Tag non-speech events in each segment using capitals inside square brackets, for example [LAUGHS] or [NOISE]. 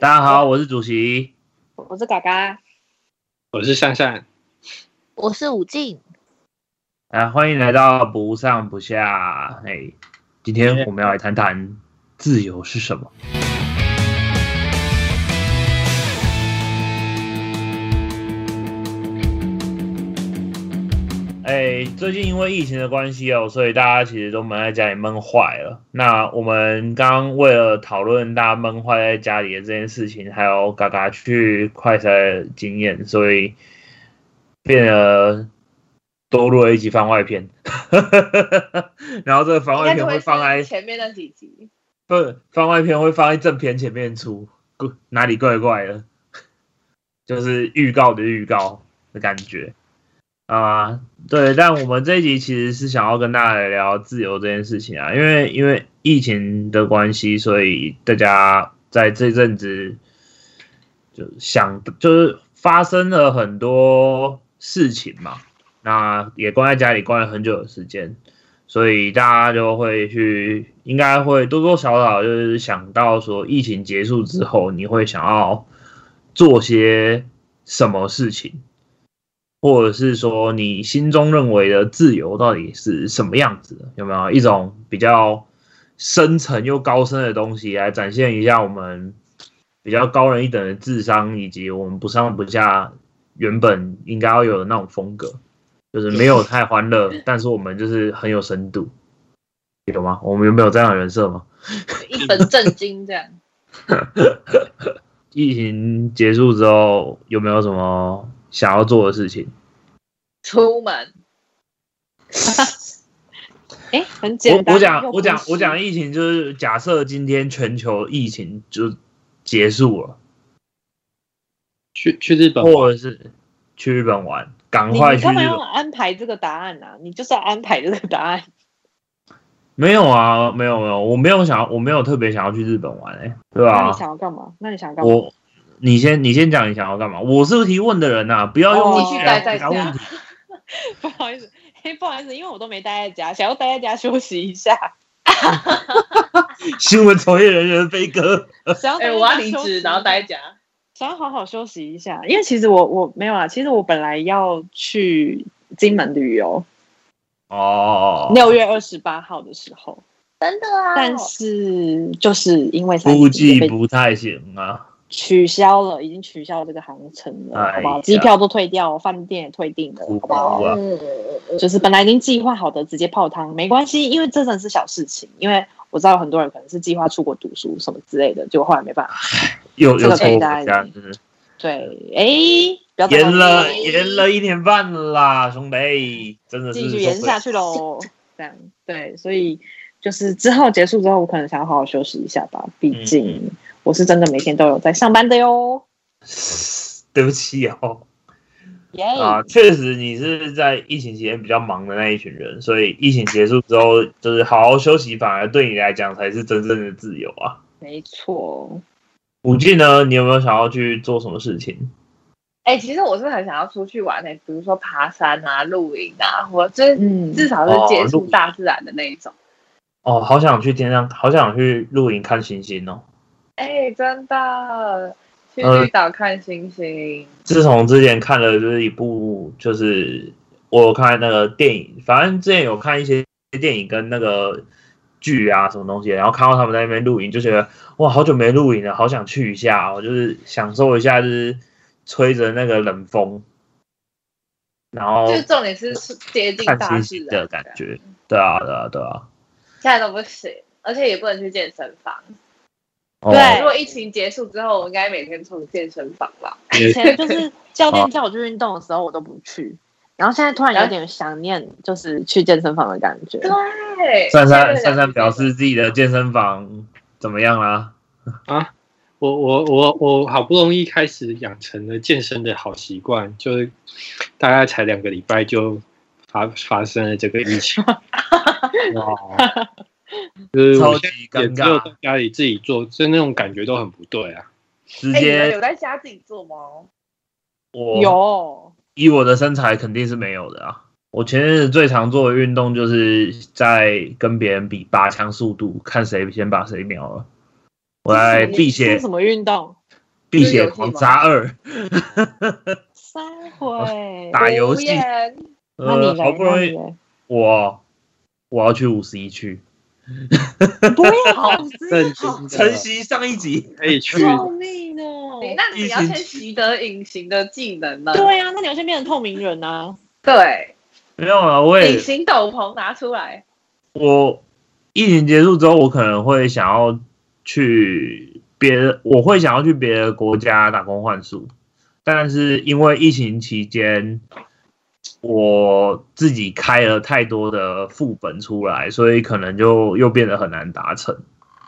大家好，我是主席，我是嘎嘎，我是善善，我是武静。啊，欢迎来到不上不下。哎，今天我们要来谈谈自由是什么。哎，最近因为疫情的关系哦，所以大家其实都闷在家里闷坏了。那我们刚刚为了讨论大家闷坏在家里的这件事情，还有嘎嘎去快筛的经验，所以变得多录了一集番外篇。[LAUGHS] 然后这个番外篇会放在前面那几集，不番外篇会放在正片前面出，哪里怪怪的？就是预告的预告的感觉。啊，对，但我们这一集其实是想要跟大家来聊自由这件事情啊，因为因为疫情的关系，所以大家在这阵子就想就是发生了很多事情嘛，那也关在家里关了很久的时间，所以大家就会去，应该会多多少少就是想到说，疫情结束之后，你会想要做些什么事情。或者是说，你心中认为的自由到底是什么样子的？有没有一种比较深层又高深的东西来展现一下我们比较高人一等的智商，以及我们不上不下原本应该要有的那种风格？就是没有太欢乐，但是我们就是很有深度，有吗？我们有没有这样的人设吗？一本正经这样。[LAUGHS] 疫情结束之后，有没有什么？想要做的事情，出门。[LAUGHS] 哎，很简单。我我讲我讲我讲疫情，就是假设今天全球疫情就结束了，去去日本，或者是去日本玩，赶快去。干嘛要安排这个答案呢？你就是要安排这个答案。[LAUGHS] 没有啊，没有没有，我没有想要，我没有特别想要去日本玩，哎，对吧？那你想要干嘛？那你想干嘛？我。你先，你先讲你想要干嘛？我是提问的人呐，不要用继续待在家。[LAUGHS] 不好意思，嘿，[LAUGHS] 不好意思，因为我都没待在家，想要待在家休息一下。[LAUGHS] 新闻从业人员飞哥，想要我要离职，然后待在家，想要好好休息一下。因为其实我我没有啊，其实我本来要去金门旅游。哦。六月二十八号的时候，真的啊。但是就是因为估计不太行啊。取消了，已经取消这个航程了，好不好？机票都退掉，饭店也退订了，好不好？就是本来已经计划好的，直接泡汤没关系，因为这真的是小事情。因为我知道很多人可能是计划出国读书什么之类的，就后来没办法。有有错对，哎，延了延了一年半啦，兄弟，真的是继续延下去喽。这样对，所以就是之后结束之后，我可能想要好好休息一下吧，毕竟。我是真的每天都有在上班的哟。对不起哦。啊，确实你是在疫情期间比较忙的那一群人，所以疫情结束之后，就是好好休息，反而对你来讲才是真正的自由啊。没错。五 G 呢？你有没有想要去做什么事情？哎，其实我是很想要出去玩的，比如说爬山啊、露营啊，或者嗯，至少是接触大自然的那一种。哦，好想去天上，好想去露营看星星哦。哎，真的去绿岛看星星。自从之前看了就是一部，就是我看那个电影，反正之前有看一些电影跟那个剧啊，什么东西，然后看到他们在那边露营，就觉得哇，好久没露营了，好想去一下哦，就是享受一下，就是吹着那个冷风，然后就重点是接近大自然的感觉。对啊，对啊，对啊。现在都不行，而且也不能去健身房。对，如果疫情结束之后，我应该每天冲健身房吧。以前就是教练叫我去运动的时候，我都不去。然后现在突然有点想念，就是去健身房的感觉。对，珊珊珊珊表示自己的健身房怎么样啦？啊，我我我我好不容易开始养成了健身的好习惯，就是大概才两个礼拜就发发生了这个疫情。[LAUGHS] 哇！[LAUGHS] 就是超级尴尬，在家里自己做，就那种感觉都很不对啊。直接有在家自己做吗？我有，以我的身材肯定是没有的啊。我前阵子最常做的运动就是在跟别人比拔枪速度，看谁先把谁秒了。我来辟邪。什么运动？辟邪狂杀二。三回打游戏。呃，好不容易我我要去五十一区。不要，晨曦上一集可以去。救命哦！那你要先习得隐形的技能呢？对啊，那你要先变成透明人啊。对，没有啊，我也隐形斗篷拿出来。我疫情结束之后，我可能会想要去别的，我会想要去别的国家打工换宿，但是因为疫情期间。我自己开了太多的副本出来，所以可能就又变得很难达成。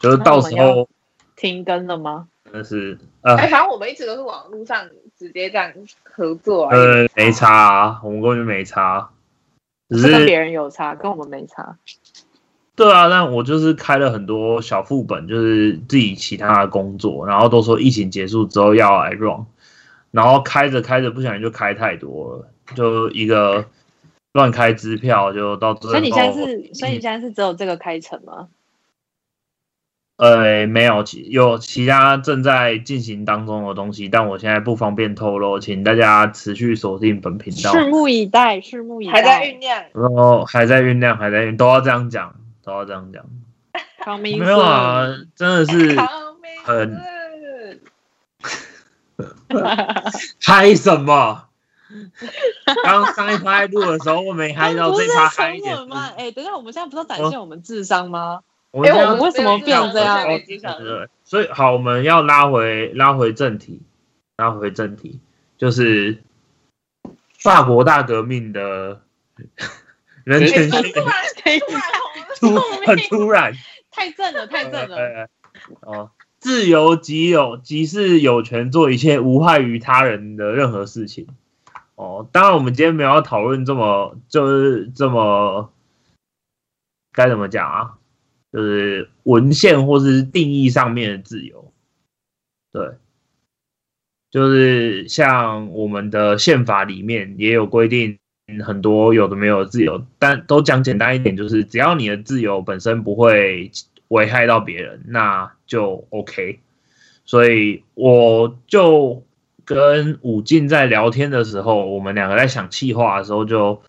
就是到时候停更了吗？真的是，哎，反正我们一直都是网络上直接这样合作。啊呃，没差，啊，我们根本就没差，只是跟别人有差，跟我们没差。对啊，但我就是开了很多小副本，就是自己其他的工作，然后都说疫情结束之后要来 run，然后开着开着不小心就开太多了。就一个乱开支票，就到最后。所以你现在是，所以你现在是只有这个开成吗？呃，没有，有其他正在进行当中的东西，但我现在不方便透露，请大家持续锁定本频道，拭目以待，拭目以待，还在酝酿，然后还在酝酿，还在酝，都要这样讲，都要这样讲。没有啊，真的是很嗨 [LAUGHS] 什么？刚上一趴录的时候，我没嗨到这一趴嗨一点吗？哎，等下，我们现在不是要展现我们智商吗？哎，我们为什么变这样？所以好，我们要拉回拉回正题，拉回正题，就是法国大革命的 [LAUGHS] 人权突然突很突然，太正了，太正了。哦，自由即有即是有权做一切无害于他人的任何事情。哦，当然，我们今天没有讨论这么就是这么该怎么讲啊？就是文献或是定义上面的自由，对，就是像我们的宪法里面也有规定很多有的没有自由，但都讲简单一点，就是只要你的自由本身不会危害到别人，那就 OK。所以我就。跟武进在聊天的时候，我们两个在想气话的时候，就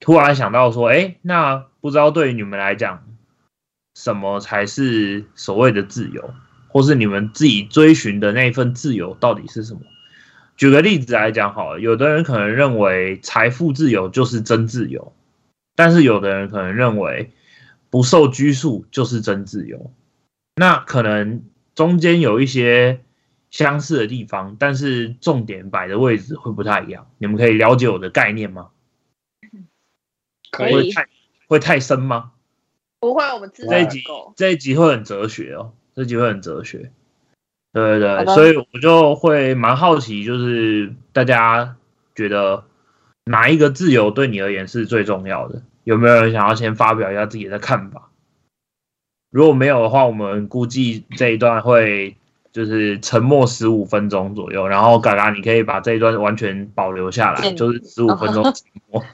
突然想到说：“哎，那不知道对于你们来讲，什么才是所谓的自由，或是你们自己追寻的那份自由到底是什么？”举个例子来讲，好了，有的人可能认为财富自由就是真自由，但是有的人可能认为不受拘束就是真自由。那可能中间有一些。相似的地方，但是重点摆的位置会不太一样。你们可以了解我的概念吗？可以。太会太深吗？不会，我们这一集这一集会很哲学哦，这集会很哲学。对对对，所以我就会蛮好奇，就是大家觉得哪一个自由对你而言是最重要的？有没有人想要先发表一下自己的看法？如果没有的话，我们估计这一段会。就是沉默十五分钟左右，然后嘎嘎，你可以把这一段完全保留下来，就是十五分钟 [LAUGHS] 沉默。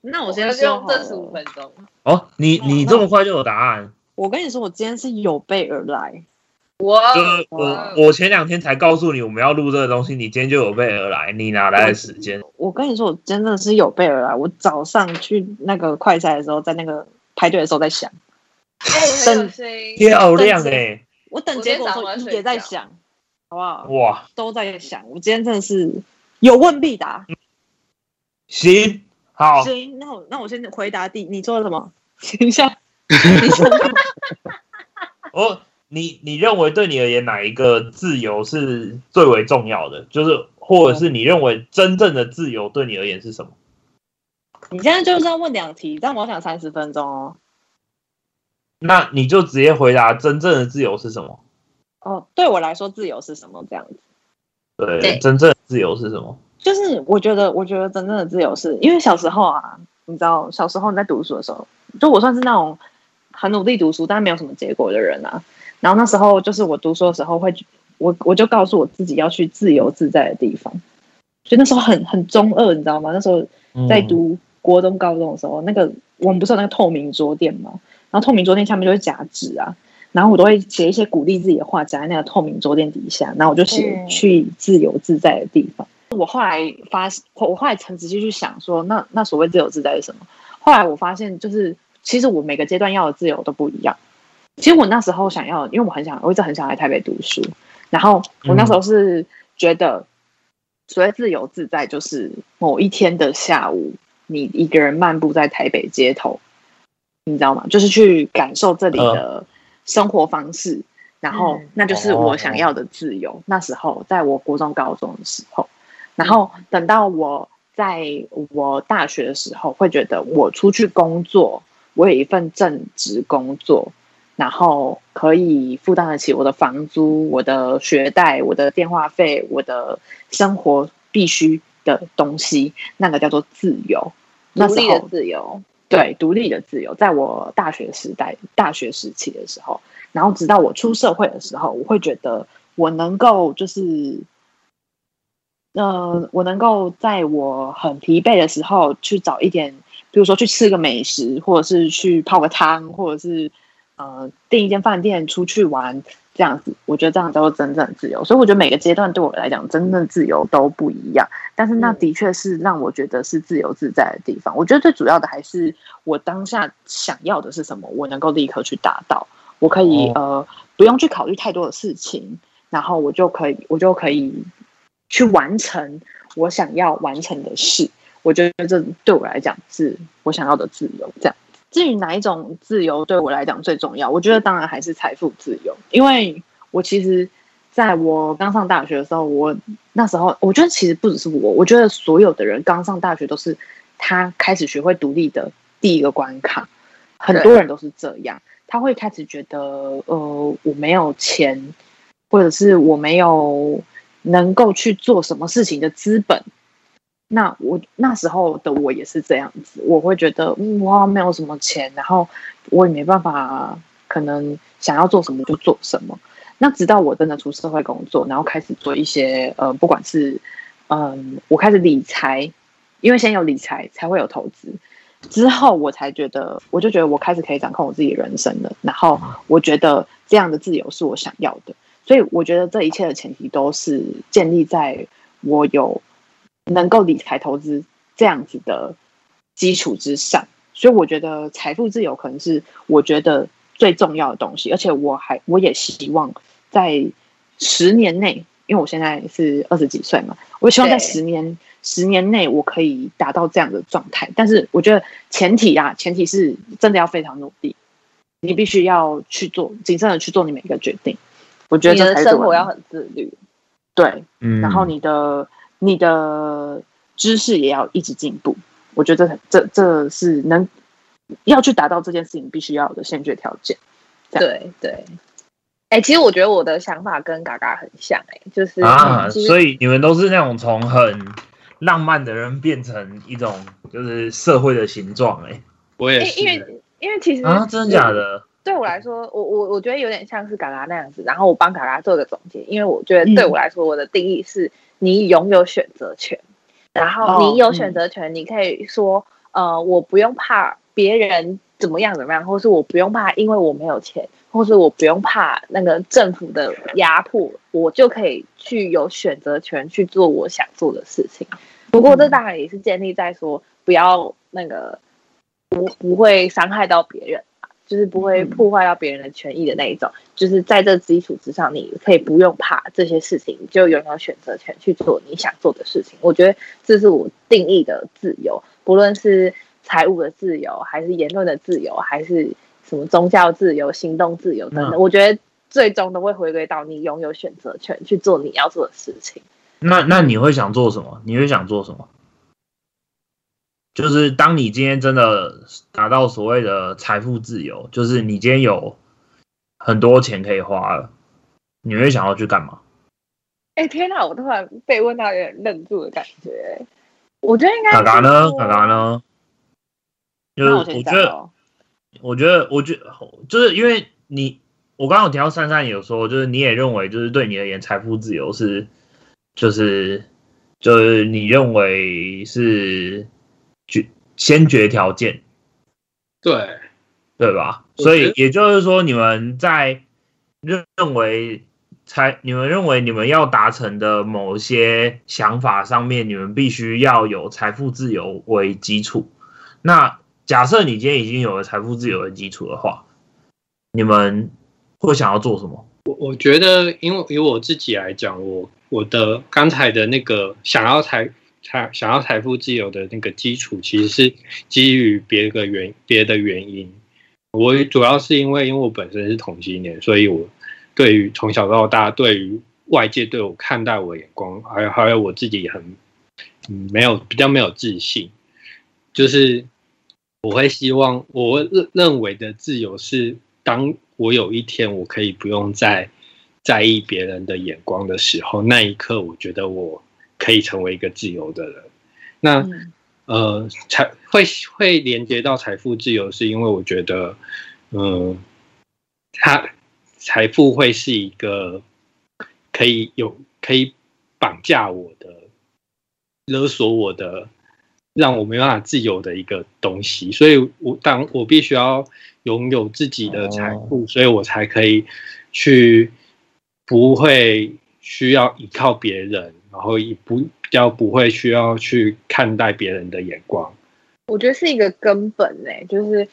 那我先用这十五分钟。哦，你你这么快就有答案？我跟你说，我今天是有备而来。我我我前两天才告诉你我们要录这个东西，你今天就有备而来，你哪来的时间？我跟你说，我真的是有备而来。我早上去那个快赛的时候，在那个排队的时候在想。等漂亮哎！我等结果的时候也在想，好不好？哇，都在想。我今天真的是有问必答。行，好。行，那我那我先回答第，你做了什么？等一下。[LAUGHS] 哦，你你认为对你而言哪一个自由是最为重要的？就是或者是你认为真正的自由对你而言是什么？你现在就是要问两题，但我想三十分钟哦。那你就直接回答真正的自由是什么？哦，对我来说，自由是什么？这样子。对，真正的自由是什么？就是我觉得，我觉得真正的自由是因为小时候啊，你知道，小时候你在读书的时候，就我算是那种很努力读书，但是没有什么结果的人啊。然后那时候就是我读书的时候，会我我就告诉我自己要去自由自在的地方。就那时候很很中二，你知道吗？那时候在读国中、高中的时候，那个我们不是有那个透明桌垫吗？然后透明桌垫下面就是夹纸啊，然后我都会写一些鼓励自己的话，夹在那个透明桌垫底下，然后我就写去自由自在的地方。我后来发，我后来曾仔细去想说，那那所谓自由自在是什么？后来我发现，就是其实我每个阶段要的自由都不一样。其实我那时候想要，因为我很想，我一直很想来台北读书。然后我那时候是觉得，所谓自由自在，就是某一天的下午，你一个人漫步在台北街头，你知道吗？就是去感受这里的生活方式。然后那就是我想要的自由。那时候在我国中、高中的时候。然后等到我在我大学的时候，会觉得我出去工作，我有一份正职工作，然后可以负担得起我的房租、我的学贷、我的电话费、我的生活必须的东西，那个叫做自由，独立的自由。对，独立的自由，在我大学时代、大学时期的时候，然后直到我出社会的时候，我会觉得我能够就是。呃，我能够在我很疲惫的时候去找一点，比如说去吃个美食，或者是去泡个汤，或者是呃订一间饭店出去玩，这样子，我觉得这样叫做真正自由。所以我觉得每个阶段对我来讲，真正自由都不一样。但是那的确是让我觉得是自由自在的地方。我觉得最主要的还是我当下想要的是什么，我能够立刻去达到，我可以呃不用去考虑太多的事情，然后我就可以，我就可以。去完成我想要完成的事，我觉得这对我来讲是我想要的自由。这样，至于哪一种自由对我来讲最重要，我觉得当然还是财富自由。因为我其实在我刚上大学的时候，我那时候我觉得其实不只是我，我觉得所有的人刚上大学都是他开始学会独立的第一个关卡。很多人都是这样，他会开始觉得呃我没有钱，或者是我没有。能够去做什么事情的资本，那我那时候的我也是这样子，我会觉得哇，没有什么钱，然后我也没办法，可能想要做什么就做什么。那直到我真的出社会工作，然后开始做一些呃，不管是嗯，我开始理财，因为先有理财才会有投资，之后我才觉得，我就觉得我开始可以掌控我自己人生了，然后我觉得这样的自由是我想要的。所以我觉得这一切的前提都是建立在我有能够理财投资这样子的基础之上。所以我觉得财富自由可能是我觉得最重要的东西，而且我还我也希望在十年内，因为我现在是二十几岁嘛，我希望在十年十年内我可以达到这样的状态。但是我觉得前提啊，前提是真的要非常努力，你必须要去做谨慎的去做你每一个决定。我觉得你的生活要很自律，对，嗯，然后你的你的知识也要一直进步。我觉得这这是能要去达到这件事情必须要的先决条件。对对，哎，其实我觉得我的想法跟嘎嘎很像，哎，就是啊，所以你们都是那种从很浪漫的人变成一种就是社会的形状，哎，我也是，因为因为其实啊，真的假的？对我来说，我我我觉得有点像是嘎嘎那样子，然后我帮嘎嘎做个总结，因为我觉得对我来说，我的定义是你拥有选择权，然后你有选择权，你可以说，呃，我不用怕别人怎么样怎么样，或是我不用怕，因为我没有钱，或是我不用怕那个政府的压迫，我就可以去有选择权去做我想做的事情。不过这当然也是建立在说不要那个不不会伤害到别人。就是不会破坏到别人的权益的那一种，就是在这基础之上，你可以不用怕这些事情，就拥有选择权去做你想做的事情。我觉得这是我定义的自由，不论是财务的自由，还是言论的自由，还是什么宗教自由、行动自由等等。我觉得最终都会回归到你拥有选择权去做你要做的事情。那那你会想做什么？你会想做什么？就是当你今天真的达到所谓的财富自由，就是你今天有很多钱可以花了，你会想要去干嘛？哎，天哪！我突然被问到有点愣住的感觉。我觉得应该嘎嘎呢？嘎嘎呢？就是我觉得，我觉得，我觉得就是因为你，我刚刚有提到珊珊有说，就是你也认为，就是对你而言，财富自由是，就是就是你认为是。决先决条件，对，对吧？所以也就是说，你们在认认为财，你们认为你们要达成的某些想法上面，你们必须要有财富自由为基础。那假设你今天已经有了财富自由的基础的话，你们会想要做什么？我我觉得，因为以我自己来讲，我我的刚才的那个想要财财想要财富自由的那个基础，其实是基于别个原别的原因。我主要是因为，因为我本身是同性恋，所以我对于从小到大，对于外界对我看待我眼光，还有还有我自己很没有比较没有自信，就是我会希望我认认为的自由是，当我有一天我可以不用再在意别人的眼光的时候，那一刻我觉得我可以成为一个自由的人。那。呃，财会会连接到财富自由，是因为我觉得，嗯，他财富会是一个可以有可以绑架我的、勒索我的、让我没办法自由的一个东西。所以，我当我必须要拥有自己的财富，所以我才可以去不会需要依靠别人。然后也不比较不会需要去看待别人的眼光，我觉得是一个根本诶，就是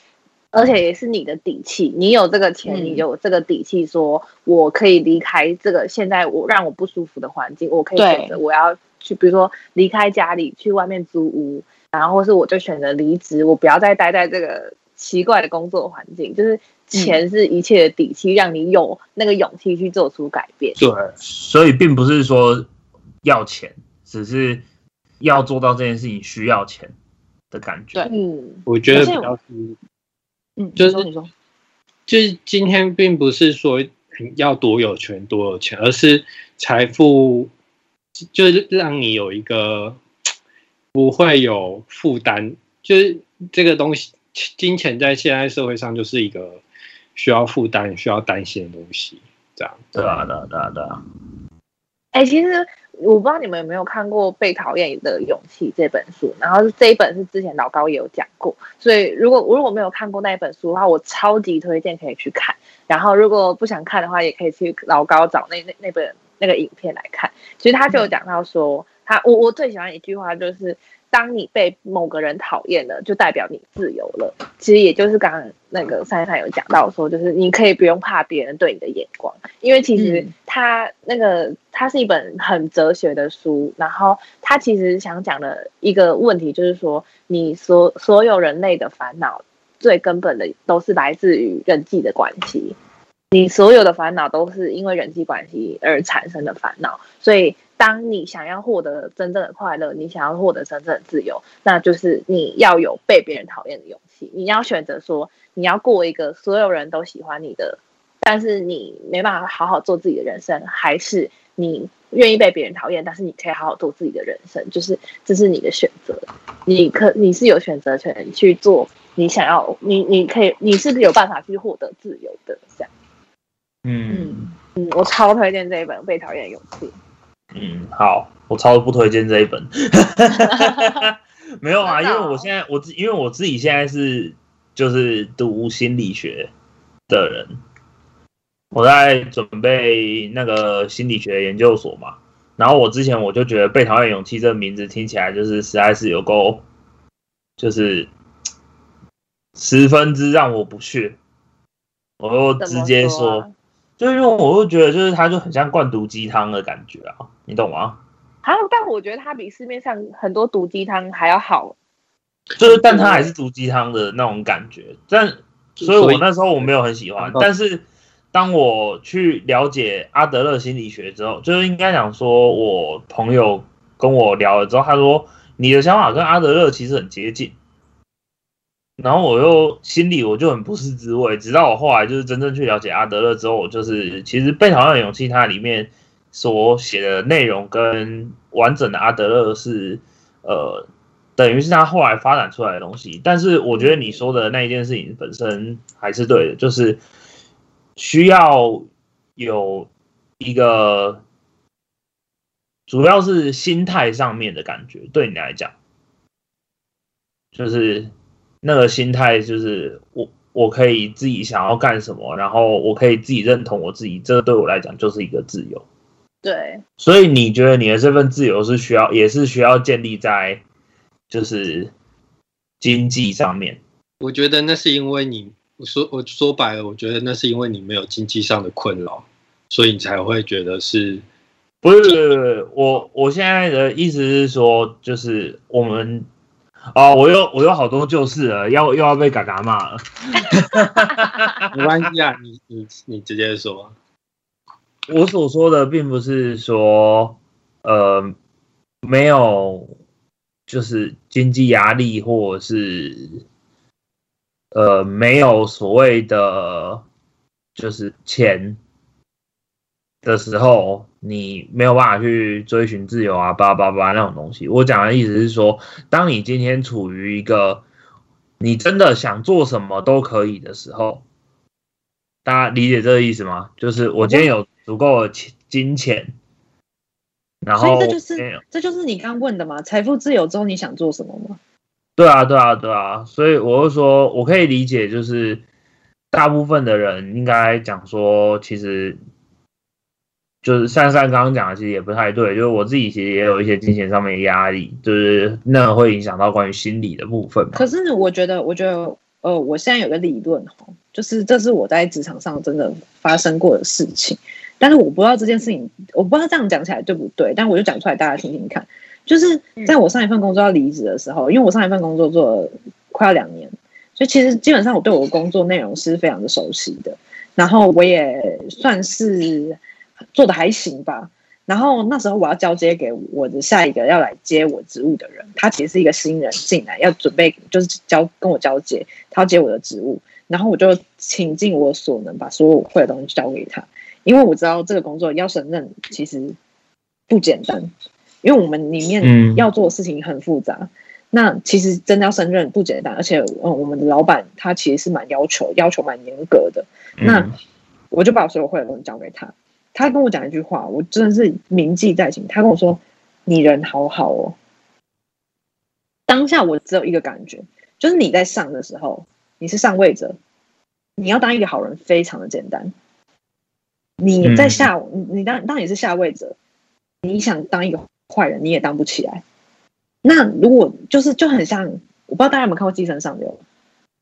而且也是你的底气。你有这个钱，你有这个底气，说我可以离开这个现在我让我不舒服的环境，我可以选择我要去，比如说离开家里去外面租屋，然后或是我就选择离职，我不要再待在这个奇怪的工作环境。就是钱是一切的底气，让你有那个勇气去做出改变。对，所以并不是说。要钱，只是要做到这件事情需要钱的感觉。对，嗯，我觉得比较是，嗯，就是你说就是今天并不是说要多有钱多有钱，而是财富就是让你有一个不会有负担，就是这个东西，金钱在现在社会上就是一个需要负担、需要担心的东西。这样，对啊，对啊，对啊，对啊。哎，其实。我不知道你们有没有看过《被讨厌的勇气》这本书，然后这一本是之前老高也有讲过，所以如果如果没有看过那一本书的话，我超级推荐可以去看。然后如果不想看的话，也可以去老高找那那那本那个影片来看。其实他就有讲到说，他我我最喜欢一句话就是。当你被某个人讨厌了，就代表你自由了。其实也就是刚刚那个珊珊有讲到说，就是你可以不用怕别人对你的眼光，因为其实他那个它是一本很哲学的书，然后他其实想讲的一个问题就是说，你所所有人类的烦恼最根本的都是来自于人际的关系，你所有的烦恼都是因为人际关系而产生的烦恼，所以。当你想要获得真正的快乐，你想要获得真正的自由，那就是你要有被别人讨厌的勇气。你要选择说，你要过一个所有人都喜欢你的，但是你没办法好好做自己的人生，还是你愿意被别人讨厌，但是你可以好好做自己的人生，就是这是你的选择。你可你是有选择权去做你想要，你你可以你是有办法去获得自由的。这样，嗯嗯，我超推荐这一本《被讨厌的勇气》。嗯，好，我超不推荐这一本。[LAUGHS] [LAUGHS] 没有啊，因为我现在我自因为我自己现在是就是读心理学的人，我在准备那个心理学研究所嘛。然后我之前我就觉得“被讨厌勇气”这个名字听起来就是实在是有够，就是十分之让我不屑。我就直接说。就因为我会觉得，就是它就很像灌毒鸡汤的感觉啊，你懂吗？啊，但我觉得它比市面上很多毒鸡汤还要好。就是，但它还是毒鸡汤的那种感觉。但，所以我那时候我没有很喜欢。但是，当我去了解阿德勒心理学之后，就是应该讲说，我朋友跟我聊了之后，他说你的想法跟阿德勒其实很接近。然后我又心里我就很不是滋味，直到我后来就是真正去了解阿德勒之后，我就是其实《被讨厌的勇气》它里面所写的内容跟完整的阿德勒是呃，等于是他后来发展出来的东西。但是我觉得你说的那一件事情本身还是对的，就是需要有一个主要是心态上面的感觉，对你来讲，就是。那个心态就是我我可以自己想要干什么，然后我可以自己认同我自己，这对我来讲就是一个自由。对，所以你觉得你的这份自由是需要，也是需要建立在就是经济上面？我觉得那是因为你，我说我说白了，我觉得那是因为你没有经济上的困扰，所以你才会觉得是。不是我，我现在的意思是说，就是我们哦，我有我有好多旧事了，要又要被嘎嘎骂了。[LAUGHS] 没关系啊，你你你直接说。我所说的并不是说，呃，没有，就是经济压力，或者是，呃，没有所谓的，就是钱。的时候，你没有办法去追寻自由啊，叭叭叭那种东西。我讲的意思是说，当你今天处于一个你真的想做什么都可以的时候，大家理解这个意思吗？就是我今天有足够的钱金钱，然后这就是这就是你刚问的嘛？财富自由之后你想做什么吗？对啊，对啊，对啊。所以我就说我可以理解，就是大部分的人应该讲说，其实。就是珊珊刚刚讲的，其实也不太对。就是我自己其实也有一些金钱上面的压力，就是那会影响到关于心理的部分。可是我觉得，我觉得，呃，我现在有个理论哈，就是这是我在职场上真的发生过的事情。但是我不知道这件事情，我不知道这样讲起来对不对，但我就讲出来，大家听听看。就是在我上一份工作要离职的时候，因为我上一份工作做了快要两年，所以其实基本上我对我的工作内容是非常的熟悉的。然后我也算是。做的还行吧，然后那时候我要交接给我的下一个要来接我职务的人，他其实是一个新人进来，要准备就是交跟我交接，他要接我的职务，然后我就倾尽我所能把所有会的东西交给他，因为我知道这个工作要胜任其实不简单，因为我们里面要做的事情很复杂，那其实真的要胜任不简单，而且嗯，我们的老板他其实是蛮要求要求蛮严格的，那我就把所有会的东西交给他。他跟我讲一句话，我真的是铭记在心。他跟我说：“你人好好哦。”当下我只有一个感觉，就是你在上的时候，你是上位者，你要当一个好人非常的简单。你在下，你当当你是下位者，你想当一个坏人，你也当不起来。那如果就是就很像，我不知道大家有没有看过《寄生上流》。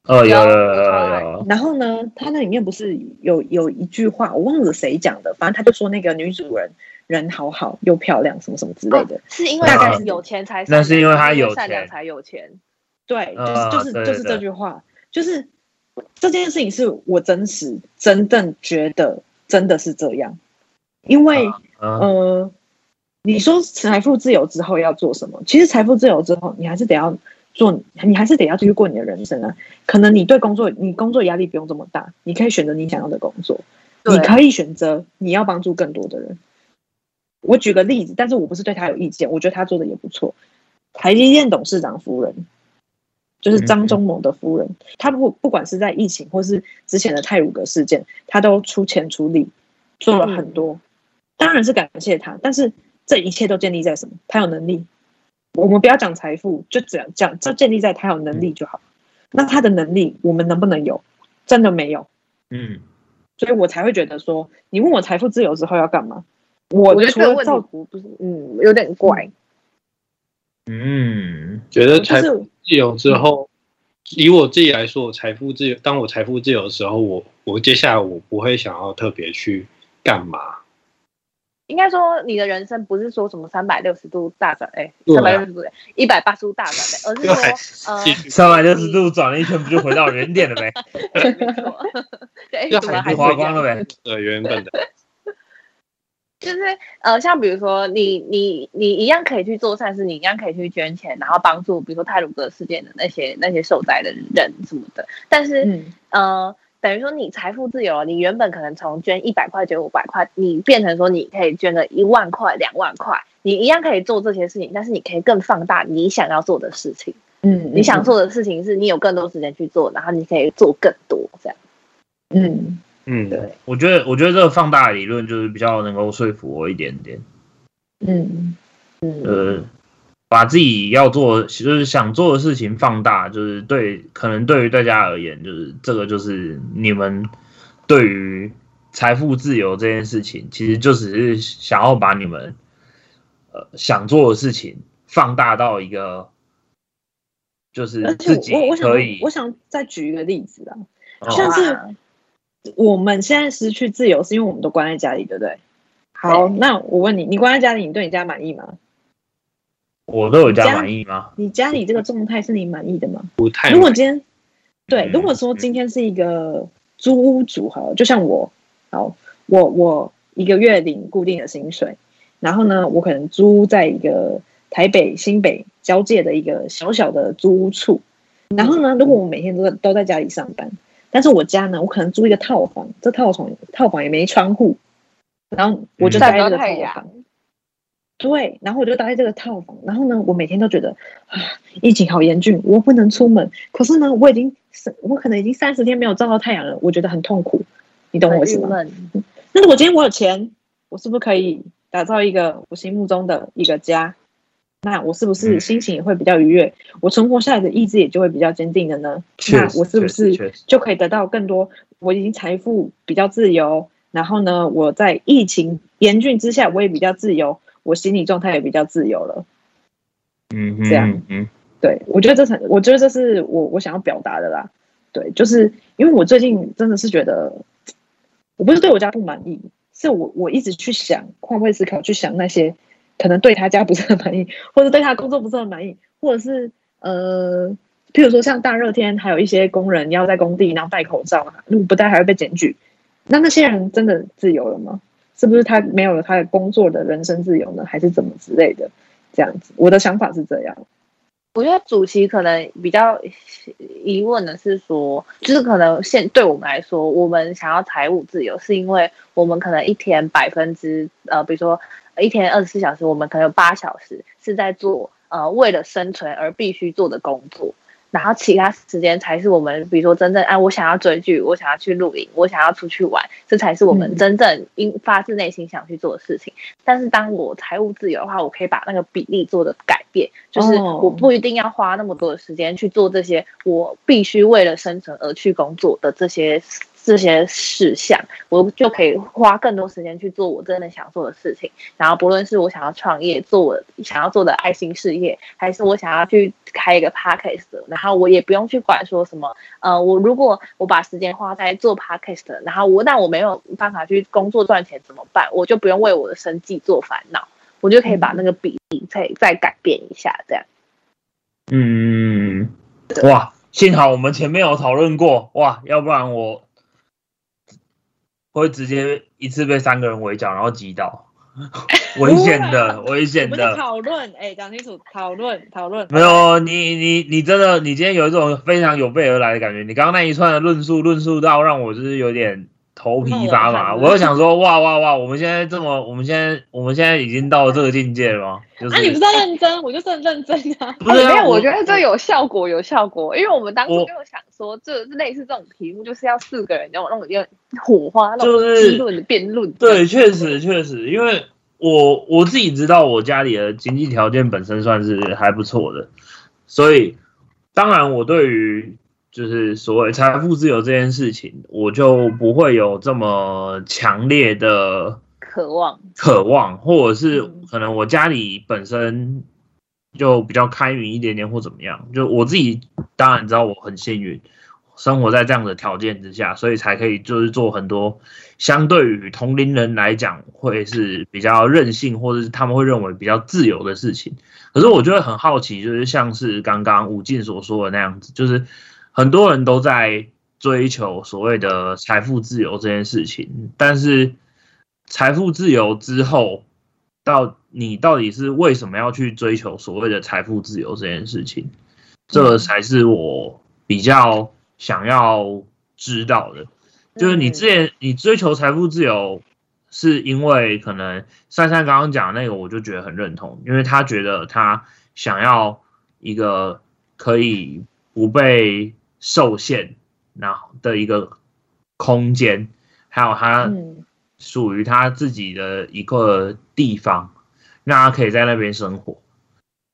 哦，有有有有。然后呢，他那里面不是有有一句话，我忘了谁讲的，反正他就说那个女主人人好好又漂亮，什么什么之类的，是因为大概是有钱才那是因为他有善良才有钱。对，就是就是就是这句话，就是这件事情是我真实真正觉得真的是这样，因为呃，你说财富自由之后要做什么？其实财富自由之后，你还是得要。做你还是得要继续过你的人生啊！可能你对工作，你工作压力不用这么大，你可以选择你想要的工作，你可以选择你要帮助更多的人。我举个例子，但是我不是对他有意见，我觉得他做的也不错。台积电董事长夫人就是张忠谋的夫人，他不不管是在疫情或是之前的泰鲁格事件，他都出钱出力做了很多，当然是感谢他。但是这一切都建立在什么？他有能力。我们不要讲财富，就只要讲，就建立在他有能力就好。那他的能力，我们能不能有？真的没有。嗯，所以我才会觉得说，你问我财富自由之后要干嘛？我除了照顾，不是，嗯，有点怪。嗯，觉得财富自由之后，以我自己来说，财富自由，当我财富自由的时候，我我接下来我不会想要特别去干嘛。应该说，你的人生不是说什么三百六十度大转，哎，三百六十度，一百八十度大转的，而是说，呃，三百六十度转了一圈，不就回到原点了呗？[LAUGHS] 没错，对，[LAUGHS] 就花光了呗？呃，原本的。[LAUGHS] 就是呃，像比如说，你你你一样可以去做善事，你一样可以去捐钱，然后帮助，比如说泰鲁格事件的那些那些受灾的人什么的。但是，嗯呃。等于说你财富自由了，你原本可能从捐一百块捐五百块，你变成说你可以捐个一万块两万块，你一样可以做这些事情，但是你可以更放大你想要做的事情。嗯，你想做的事情是你有更多时间去做，然后你可以做更多这样。嗯嗯，对，我觉得我觉得这个放大理论就是比较能够说服我一点点。嗯嗯，呃，把自己要做就是想做的事情放大，就是对可能对于大家而言，就是这个就是你们对于财富自由这件事情，其实就只是想要把你们呃想做的事情放大到一个。就是自己可以，我想再举一个例子啊，像是我们现在失去自由，是因为我们都关在家里，对不对？好，那我问你，你关在家里，你对你家满意吗？我都有家满意吗？你家里这个状态是你满意的吗？不太。如果今天，对，如果说今天是一个租屋主，好，就像我，好，我我一个月领固定的薪水，然后呢，我可能租在一个。台北新北交界的一个小小的租屋处，然后呢，如果我每天都在都在家里上班，但是我家呢，我可能租一个套房，这套房套房也没窗户，然后我就待在这个套房，对，然后我就待在这个套房，然后呢，我每天都觉得啊，疫情好严峻，我不能出门，可是呢，我已经我可能已经三十天没有照到太阳了，我觉得很痛苦，你懂我意思吗？那如果今天我有钱，我是不是可以打造一个我心目中的一个家？那我是不是心情也会比较愉悦？我存活下来的意志也就会比较坚定的呢？那我是不是就可以得到更多？我已经财富比较自由，然后呢，我在疫情严峻之下，我也比较自由，我心理状态也比较自由了。嗯，这样，嗯，对，我觉得这是，我觉得这是我我想要表达的啦。对，就是因为我最近真的是觉得，我不是对我家不满意，是我我一直去想，换位思考，去想那些。可能对他家不是很满意，或者对他工作不是很满意，或者是呃，譬如说像大热天，还有一些工人要在工地，然后戴口罩，如果不戴还会被检举。那那些人真的自由了吗？是不是他没有了他的工作的人身自由呢？还是怎么之类的？这样子，我的想法是这样。我觉得主席可能比较疑问的是说，就是可能现对我们来说，我们想要财务自由，是因为我们可能一天百分之呃，比如说。一天二十四小时，我们可能有八小时是在做呃为了生存而必须做的工作，然后其他时间才是我们，比如说真正哎，我想要追剧，我想要去露营，我想要出去玩，这才是我们真正应发自内心想去做的事情。但是当我财务自由的话，我可以把那个比例做的改变，就是我不一定要花那么多的时间去做这些我必须为了生存而去工作的这些。这些事项，我就可以花更多时间去做我真的想做的事情。然后，不论是我想要创业，做我想要做的爱心事业，还是我想要去开一个 podcast，然后我也不用去管说什么。呃，我如果我把时间花在做 podcast，然后我但我没有办法去工作赚钱怎么办？我就不用为我的生计做烦恼，我就可以把那个比例再再改变一下，这样。嗯，哇，幸好我们前面有讨论过，哇，要不然我。会直接一次被三个人围剿，然后击倒，[LAUGHS] 危险的，危险的。讨论，哎，讲清楚，讨论，讨论。没有，你你你真的，你今天有一种非常有备而来的感觉。你刚刚那一串的论述，论述到让我就是有点。头皮发麻，我就想说，哇哇哇！我们现在这么，我们现在我们现在已经到了这个境界了吗？那你不是认真，我就是很认真啊。不 [LAUGHS] 是，没有，我觉得这有效果，有效果。因为我们当初就想说，这类似这种题目，就是要四个人那种那种有火花，那种争论的辩论。对，确实确实，因为我我自己知道，我家里的经济条件本身算是还不错的，所以当然我对于。就是所谓财富自由这件事情，我就不会有这么强烈的渴望，渴望，或者是可能我家里本身就比较开明一点点，或怎么样。就我自己当然知道我很幸运，生活在这样的条件之下，所以才可以就是做很多相对于同龄人来讲会是比较任性，或者是他们会认为比较自由的事情。可是我就会很好奇，就是像是刚刚武进所说的那样子，就是。很多人都在追求所谓的财富自由这件事情，但是财富自由之后，到你到底是为什么要去追求所谓的财富自由这件事情？这才是我比较想要知道的。就是你之前你追求财富自由，是因为可能珊珊刚刚讲那个，我就觉得很认同，因为他觉得他想要一个可以不被受限，然后的一个空间，还有他属于他自己的一个地方，让他可以在那边生活。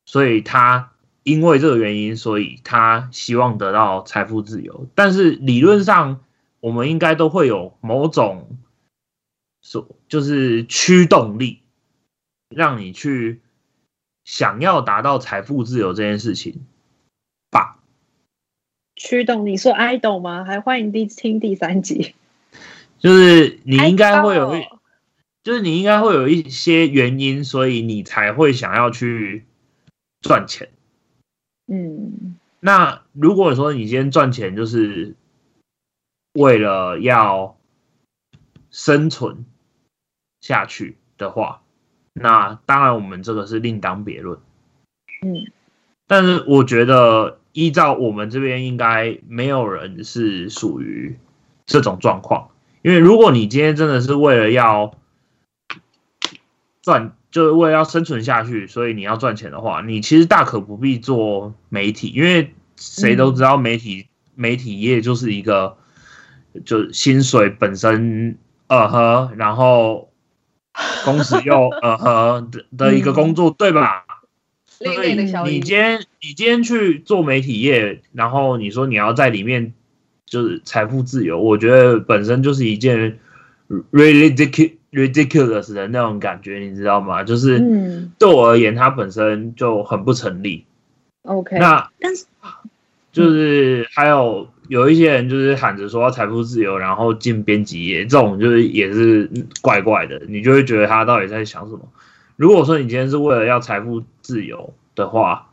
所以他因为这个原因，所以他希望得到财富自由。但是理论上，我们应该都会有某种，所就是驱动力，让你去想要达到财富自由这件事情吧。驱动你说 idol 吗？还欢迎第听第三集。就是你应该会有一，就是你应该会有一些原因，所以你才会想要去赚钱。嗯，那如果说你今天赚钱就是为了要生存下去的话，那当然我们这个是另当别论。嗯，但是我觉得依照我们这边，应该没有人是属于这种状况。因为如果你今天真的是为了要赚，就是为了要生存下去，所以你要赚钱的话，你其实大可不必做媒体，因为谁都知道媒体媒体业就是一个就薪水本身呃呵，然后工时又呃呵的的一个工作，对吧？所以你今天你今天去做媒体业，然后你说你要在里面。就是财富自由，我觉得本身就是一件 ridiculous ridiculous 的那种感觉，你知道吗？就是对我而言，它本身就很不成立。OK，那但是就是还有有一些人就是喊着说财富自由，然后进编辑业，这种就是也是怪怪的，你就会觉得他到底在想什么？如果说你今天是为了要财富自由的话。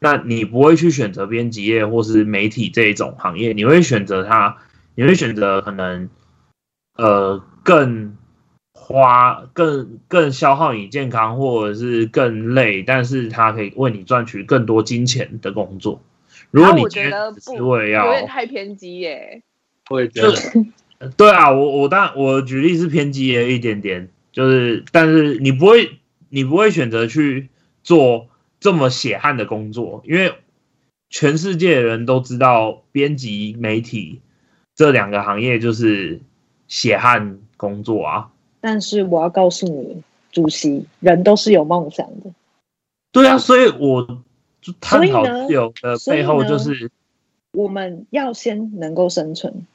那你不会去选择编辑业或是媒体这一种行业，你会选择它，你会选择可能呃更花、更更消耗你健康，或者是更累，但是它可以为你赚取更多金钱的工作。如果你觉得不，有点太偏激耶。会觉得对啊，我我当然我举例是偏激了一点点，就是但是你不会，你不会选择去做。这么血汗的工作，因为全世界的人都知道，编辑媒体这两个行业就是血汗工作啊。但是我要告诉你，主席，人都是有梦想的。对啊，所以我探讨自由的背后就是，我们要先能够生存，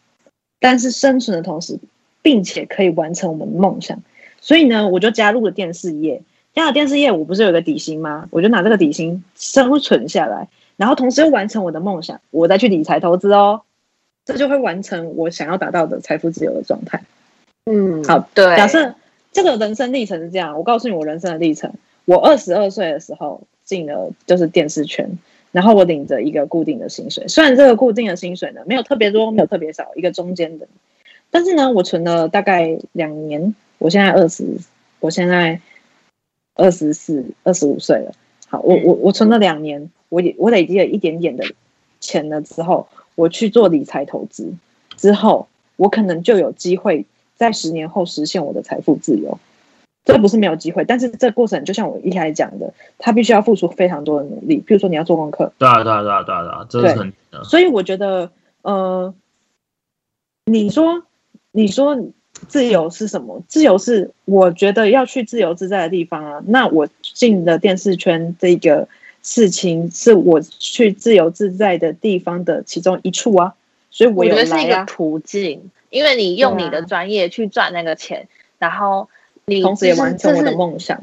但是生存的同时，并且可以完成我们的梦想。所以呢，我就加入了电视业。这样的电视业，务不是有个底薪吗？我就拿这个底薪生存下来，然后同时又完成我的梦想，我再去理财投资哦，这就会完成我想要达到的财富自由的状态。嗯，好，对。假设这个人生历程是这样，我告诉你我人生的历程。我二十二岁的时候进了就是电视圈，然后我领着一个固定的薪水，虽然这个固定的薪水呢没有特别多，没有特别少，一个中间的，但是呢，我存了大概两年，我现在二十，我现在。二十四、二十五岁了，好，我我我存了两年，我我累积了一点点的钱了之后，我去做理财投资之后，我可能就有机会在十年后实现我的财富自由。这不是没有机会，但是这过程就像我一开始讲的，他必须要付出非常多的努力。比如说你要做功课，对啊，对啊，对啊，对啊，这是很。所以我觉得，呃，你说，你说。自由是什么？自由是我觉得要去自由自在的地方啊。那我进了电视圈这个事情，是我去自由自在的地方的其中一处啊。所以我觉得是一个途径，因为你用你的专业去赚那个钱，然后你同时也完成我的梦想。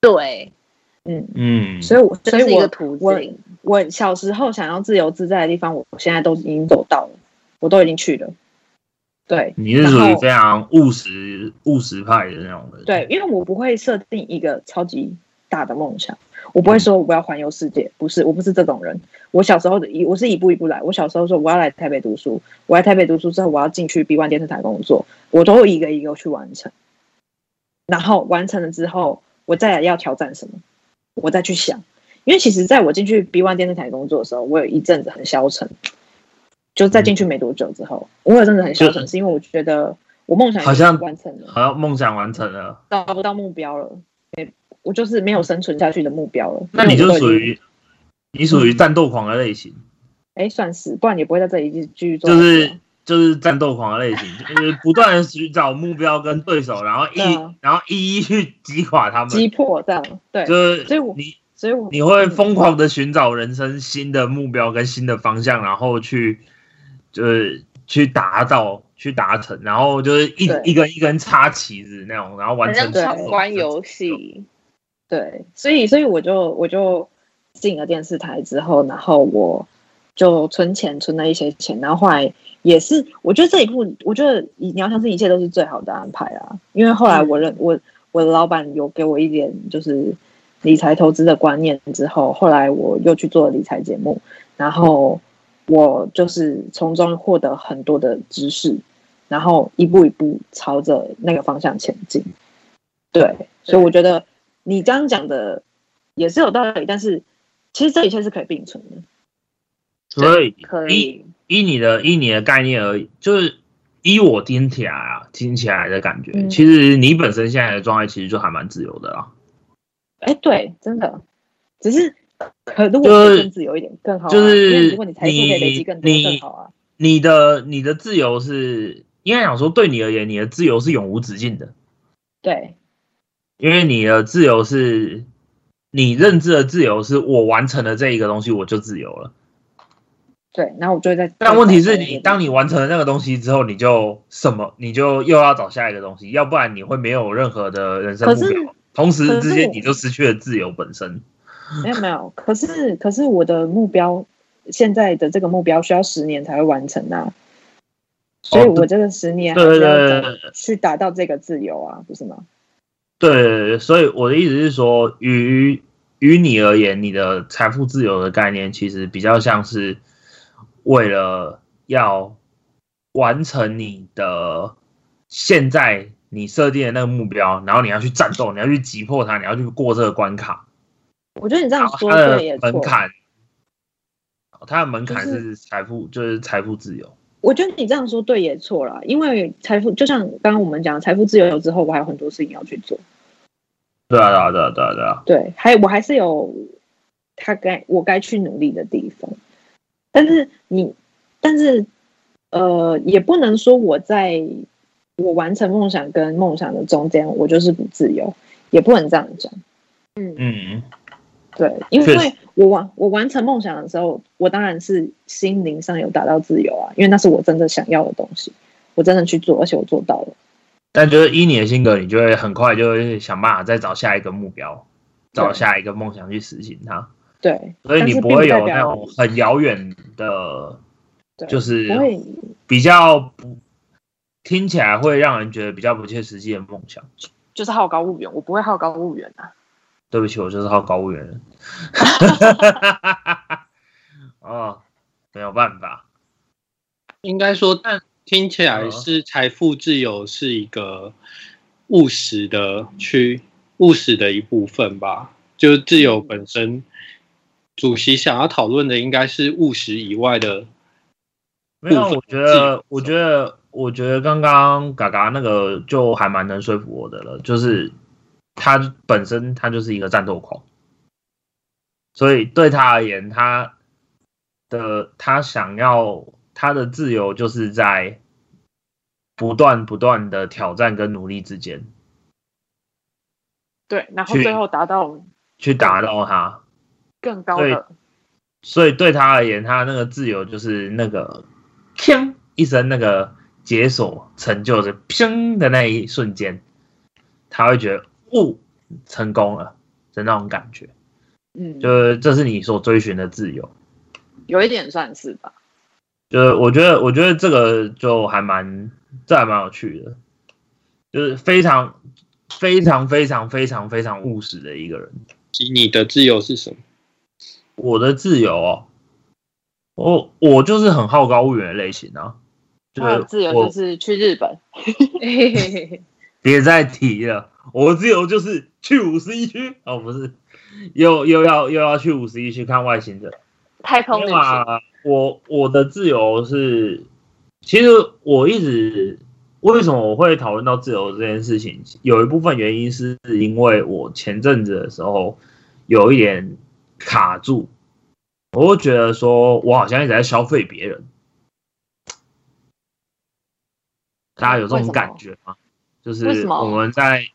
对，嗯嗯，所以我所以我我我小时候想要自由自在的地方，我现在都已经走到了，我都已经去了。对，你是属于非常务实、务实派的那种人。对，因为我不会设定一个超级大的梦想，我不会说我要环游世界，不是，我不是这种人。我小时候的一，我是一步一步来。我小时候说我要来台北读书，我来台北读书之后，我要进去 B One 电视台工作，我都会一个一个去完成。然后完成了之后，我再来要挑战什么，我再去想。因为其实在我进去 B One 电视台工作的时候，我有一阵子很消沉。就再进去没多久之后，我也真的很消沉，是因为我觉得我梦想好像完成了，好像梦想完成了，达不到目标了，我就是没有生存下去的目标了。那你就属于你属于战斗狂的类型，哎，算是，不然也不会在这里继续做。就是就是战斗狂的类型，就是不断的寻找目标跟对手，然后一然后一一去击垮他们，击破这样。对，就是所以我你所以我你会疯狂的寻找人生新的目标跟新的方向，然后去就是去达到、去达成，然后就是一一根一根插旗子那种，然后完成闯关游戏。对，所以所以我就我就进了电视台之后，然后我就存钱，存了一些钱，然后后来也是，我觉得这一步，我觉得你要相信一切都是最好的安排啊，因为后来我认我我的老板有给我一点就是。理财投资的观念之后，后来我又去做理财节目，然后我就是从中获得很多的知识，然后一步一步朝着那个方向前进。对，所以我觉得你刚刚讲的也是有道理，但是其实这一切是可以并存的。所以，可以依你的依你的概念而已，就是依我听起来啊，听起来的感觉，其实你本身现在的状态其实就还蛮自由的啦。哎，对，真的，只是可如果更自由一点更好。就是如果你财富可以累积更多更好啊。你的你的自由是应该想说，对你而言，你的自由是永无止境的。对，因为你的自由是你认知的自由，是我完成了这一个东西，我就自由了。对，然后我就会在。但问题是你，当你完成了那个东西之后，你就什么，你就又要找下一个东西，要不然你会没有任何的人生目标。同时之间，你就失去了自由本身。没有没有，可是可是我的目标，现在的这个目标需要十年才会完成啊，所以我这个十年还要去达到这个自由啊，不是吗？对，所以我的意思是说，于于你而言，你的财富自由的概念，其实比较像是为了要完成你的现在。你设定的那个目标，然后你要去战斗，你要去击破它，你要去过这个关卡。我觉得你这样说对也门槛，它的门槛是财富，就是财富自由。我觉得你这样说对也错了，因为财富就像刚刚我们讲，财富自由之后，我还有很多事情要去做。对啊，对啊，对啊，对啊，对啊。对，还我还是有他该我该去努力的地方。但是你，但是呃，也不能说我在。我完成梦想跟梦想的中间，我就是不自由，也不能这样讲。嗯嗯，对，因为我完我完成梦想的时候，我当然是心灵上有达到自由啊，因为那是我真的想要的东西，我真的去做，而且我做到了。但就是依你的性格，你就会很快就会想办法再找下一个目标，找下一个梦想去实行它。对，所以你不会有那种很遥远的，就是比较不。听起来会让人觉得比较不切实际的梦想，就是好高骛远。我不会好高骛远啊！对不起，我就是好高骛远。哦，没有办法。应该说，但听起来是财富自由是一个务实的去务实的一部分吧？就是自由本身，主席想要讨论的应该是务实以外的。没有，我觉得，我觉得。我觉得刚刚嘎嘎那个就还蛮能说服我的了，就是他本身他就是一个战斗狂，所以对他而言，他的他想要他的自由就是在不断不断的挑战跟努力之间，对，然后最后达到去达到他。更高的，所以对他而言，他那个自由就是那个砰一声那个。解锁成就是砰的那一瞬间，他会觉得哦，成功了的那种感觉，嗯，就是这是你所追寻的自由，有一点算是吧。就是我觉得，我觉得这个就还蛮，这还蛮有趣的，就是非常非常非常非常非常务实的一个人。你的自由是什么？我的自由哦，我我就是很好高骛远的类型啊。我自由就是去日本，[LAUGHS] 别再提了。我自由就是去五十一区哦，不是，又又要又要去五十一区看外星人。太空旅行。我我的自由是，其实我一直为什么我会讨论到自由这件事情，有一部分原因是因为我前阵子的时候有一点卡住，我会觉得说我好像一直在消费别人。大家有这种感觉吗？就是我们在，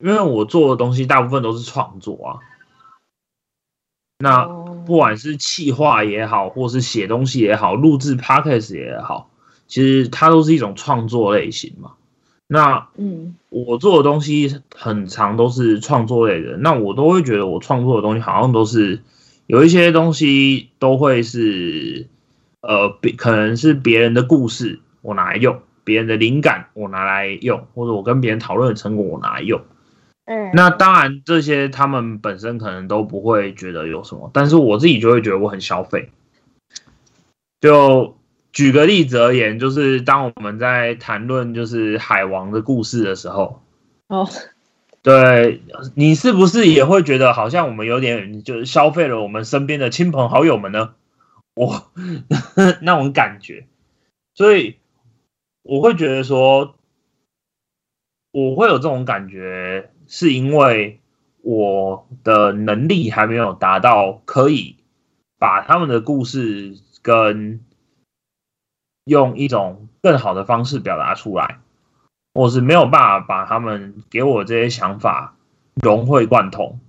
因为我做的东西大部分都是创作啊，那不管是企划也好，或是写东西也好，录制 podcast 也好，其实它都是一种创作类型嘛。那嗯，我做的东西很长都是创作类的，那我都会觉得我创作的东西好像都是有一些东西都会是呃，别可能是别人的故事我拿来用，别人的灵感我拿来用，或者我跟别人讨论的成果我拿来用。嗯，那当然，这些他们本身可能都不会觉得有什么，但是我自己就会觉得我很消费。就举个例子而言，就是当我们在谈论就是海王的故事的时候，哦，[LAUGHS] 对你是不是也会觉得好像我们有点就是消费了我们身边的亲朋好友们呢？我 [LAUGHS] 那种感觉，所以我会觉得说，我会有这种感觉。是因为我的能力还没有达到可以把他们的故事跟用一种更好的方式表达出来，我是没有办法把他们给我这些想法融会贯通，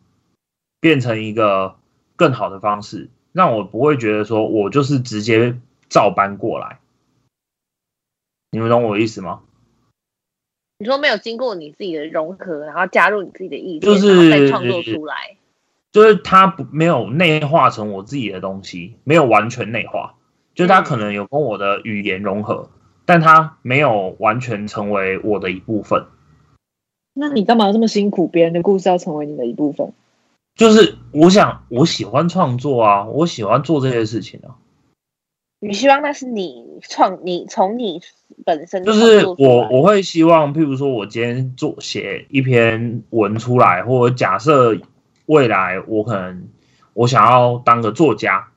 变成一个更好的方式，让我不会觉得说我就是直接照搬过来。你们懂我意思吗？你说没有经过你自己的融合，然后加入你自己的意见，就是再创作出来，就是它不没有内化成我自己的东西，没有完全内化，就是它可能有跟我的语言融合，但它没有完全成为我的一部分。那你干嘛这么辛苦？别人的故事要成为你的一部分？就是我想，我喜欢创作啊，我喜欢做这些事情啊。你希望那是你创，你从你本身就是我，我会希望，譬如说，我今天做写一篇文出来，或者假设未来我可能我想要当个作家，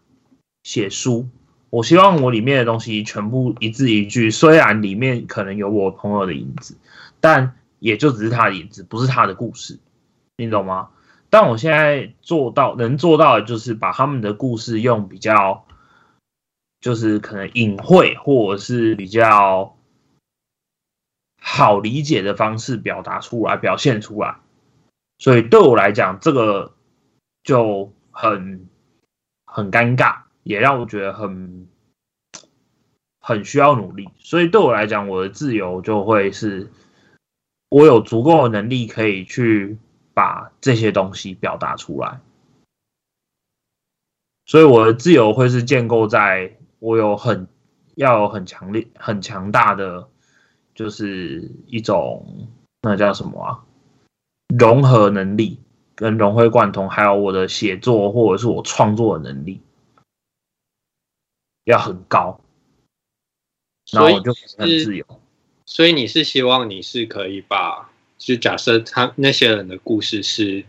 写书，我希望我里面的东西全部一字一句，虽然里面可能有我朋友的影子，但也就只是他的影子，不是他的故事，你懂吗？但我现在做到能做到的就是把他们的故事用比较。就是可能隐晦或者是比较好理解的方式表达出来、表现出来，所以对我来讲，这个就很很尴尬，也让我觉得很很需要努力。所以对我来讲，我的自由就会是我有足够的能力可以去把这些东西表达出来，所以我的自由会是建构在。我有很要有很强烈、很强大的，就是一种那叫什么啊？融合能力跟融会贯通，还有我的写作或者是我创作的能力要很高，然后我就很自由。所以你是希望你是可以把，就假设他那些人的故事是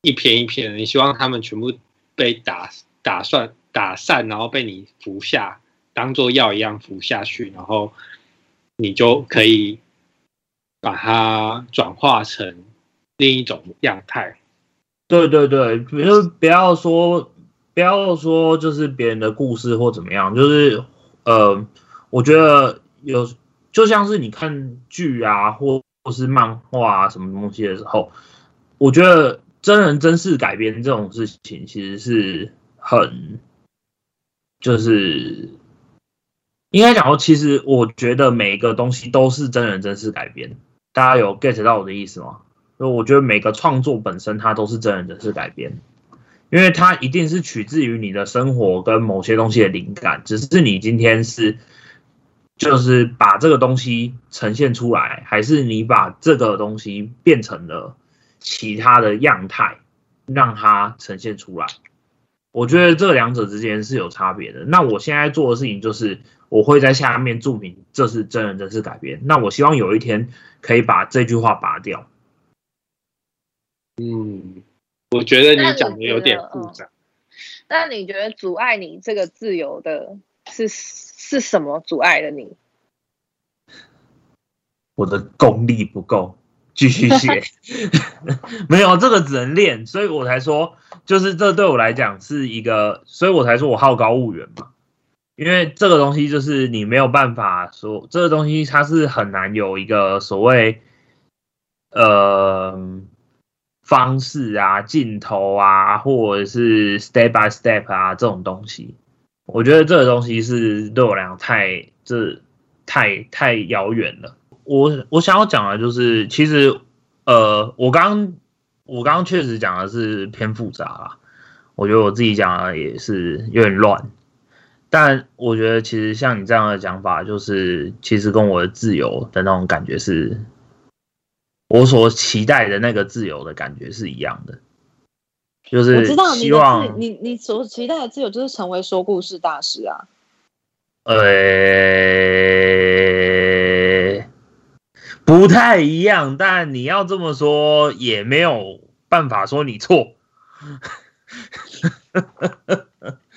一篇一篇，你希望他们全部被打打算。打散，然后被你服下，当做药一样服下去，然后你就可以把它转化成另一种样态。对对对，比如不要说不要说，就是别人的故事或怎么样，就是呃，我觉得有就像是你看剧啊，或或是漫画啊什么东西的时候，我觉得真人真事改编这种事情，其实是很。就是应该讲说，其实我觉得每一个东西都是真人真事改编。大家有 get 到我的意思吗？就我觉得每个创作本身它都是真人真事改编，因为它一定是取自于你的生活跟某些东西的灵感，只是你今天是就是把这个东西呈现出来，还是你把这个东西变成了其他的样态，让它呈现出来。我觉得这两者之间是有差别的。那我现在做的事情就是，我会在下面注明这是真人真事改编。那我希望有一天可以把这句话拔掉。嗯，我觉得你讲的有点复杂。那你觉得阻碍你这个自由的是是什么？阻碍了你？我的功力不够。继续写，[LAUGHS] 没有这个只能练，所以我才说，就是这对我来讲是一个，所以我才说我好高骛远嘛。因为这个东西就是你没有办法说，这个东西它是很难有一个所谓，呃，方式啊、镜头啊，或者是 step by step 啊这种东西，我觉得这个东西是对我来讲太这太太遥远了。我我想要讲的就是，其实呃，我刚我刚刚确实讲的是偏复杂啦，我觉得我自己讲的也是有点乱。但我觉得其实像你这样的讲法，就是其实跟我的自由的那种感觉是。我所期待的那个自由的感觉是一样的，就是我知道你的你你所期待的自由就是成为说故事大师啊。呃，不太一样，但你要这么说也没有办法说你错。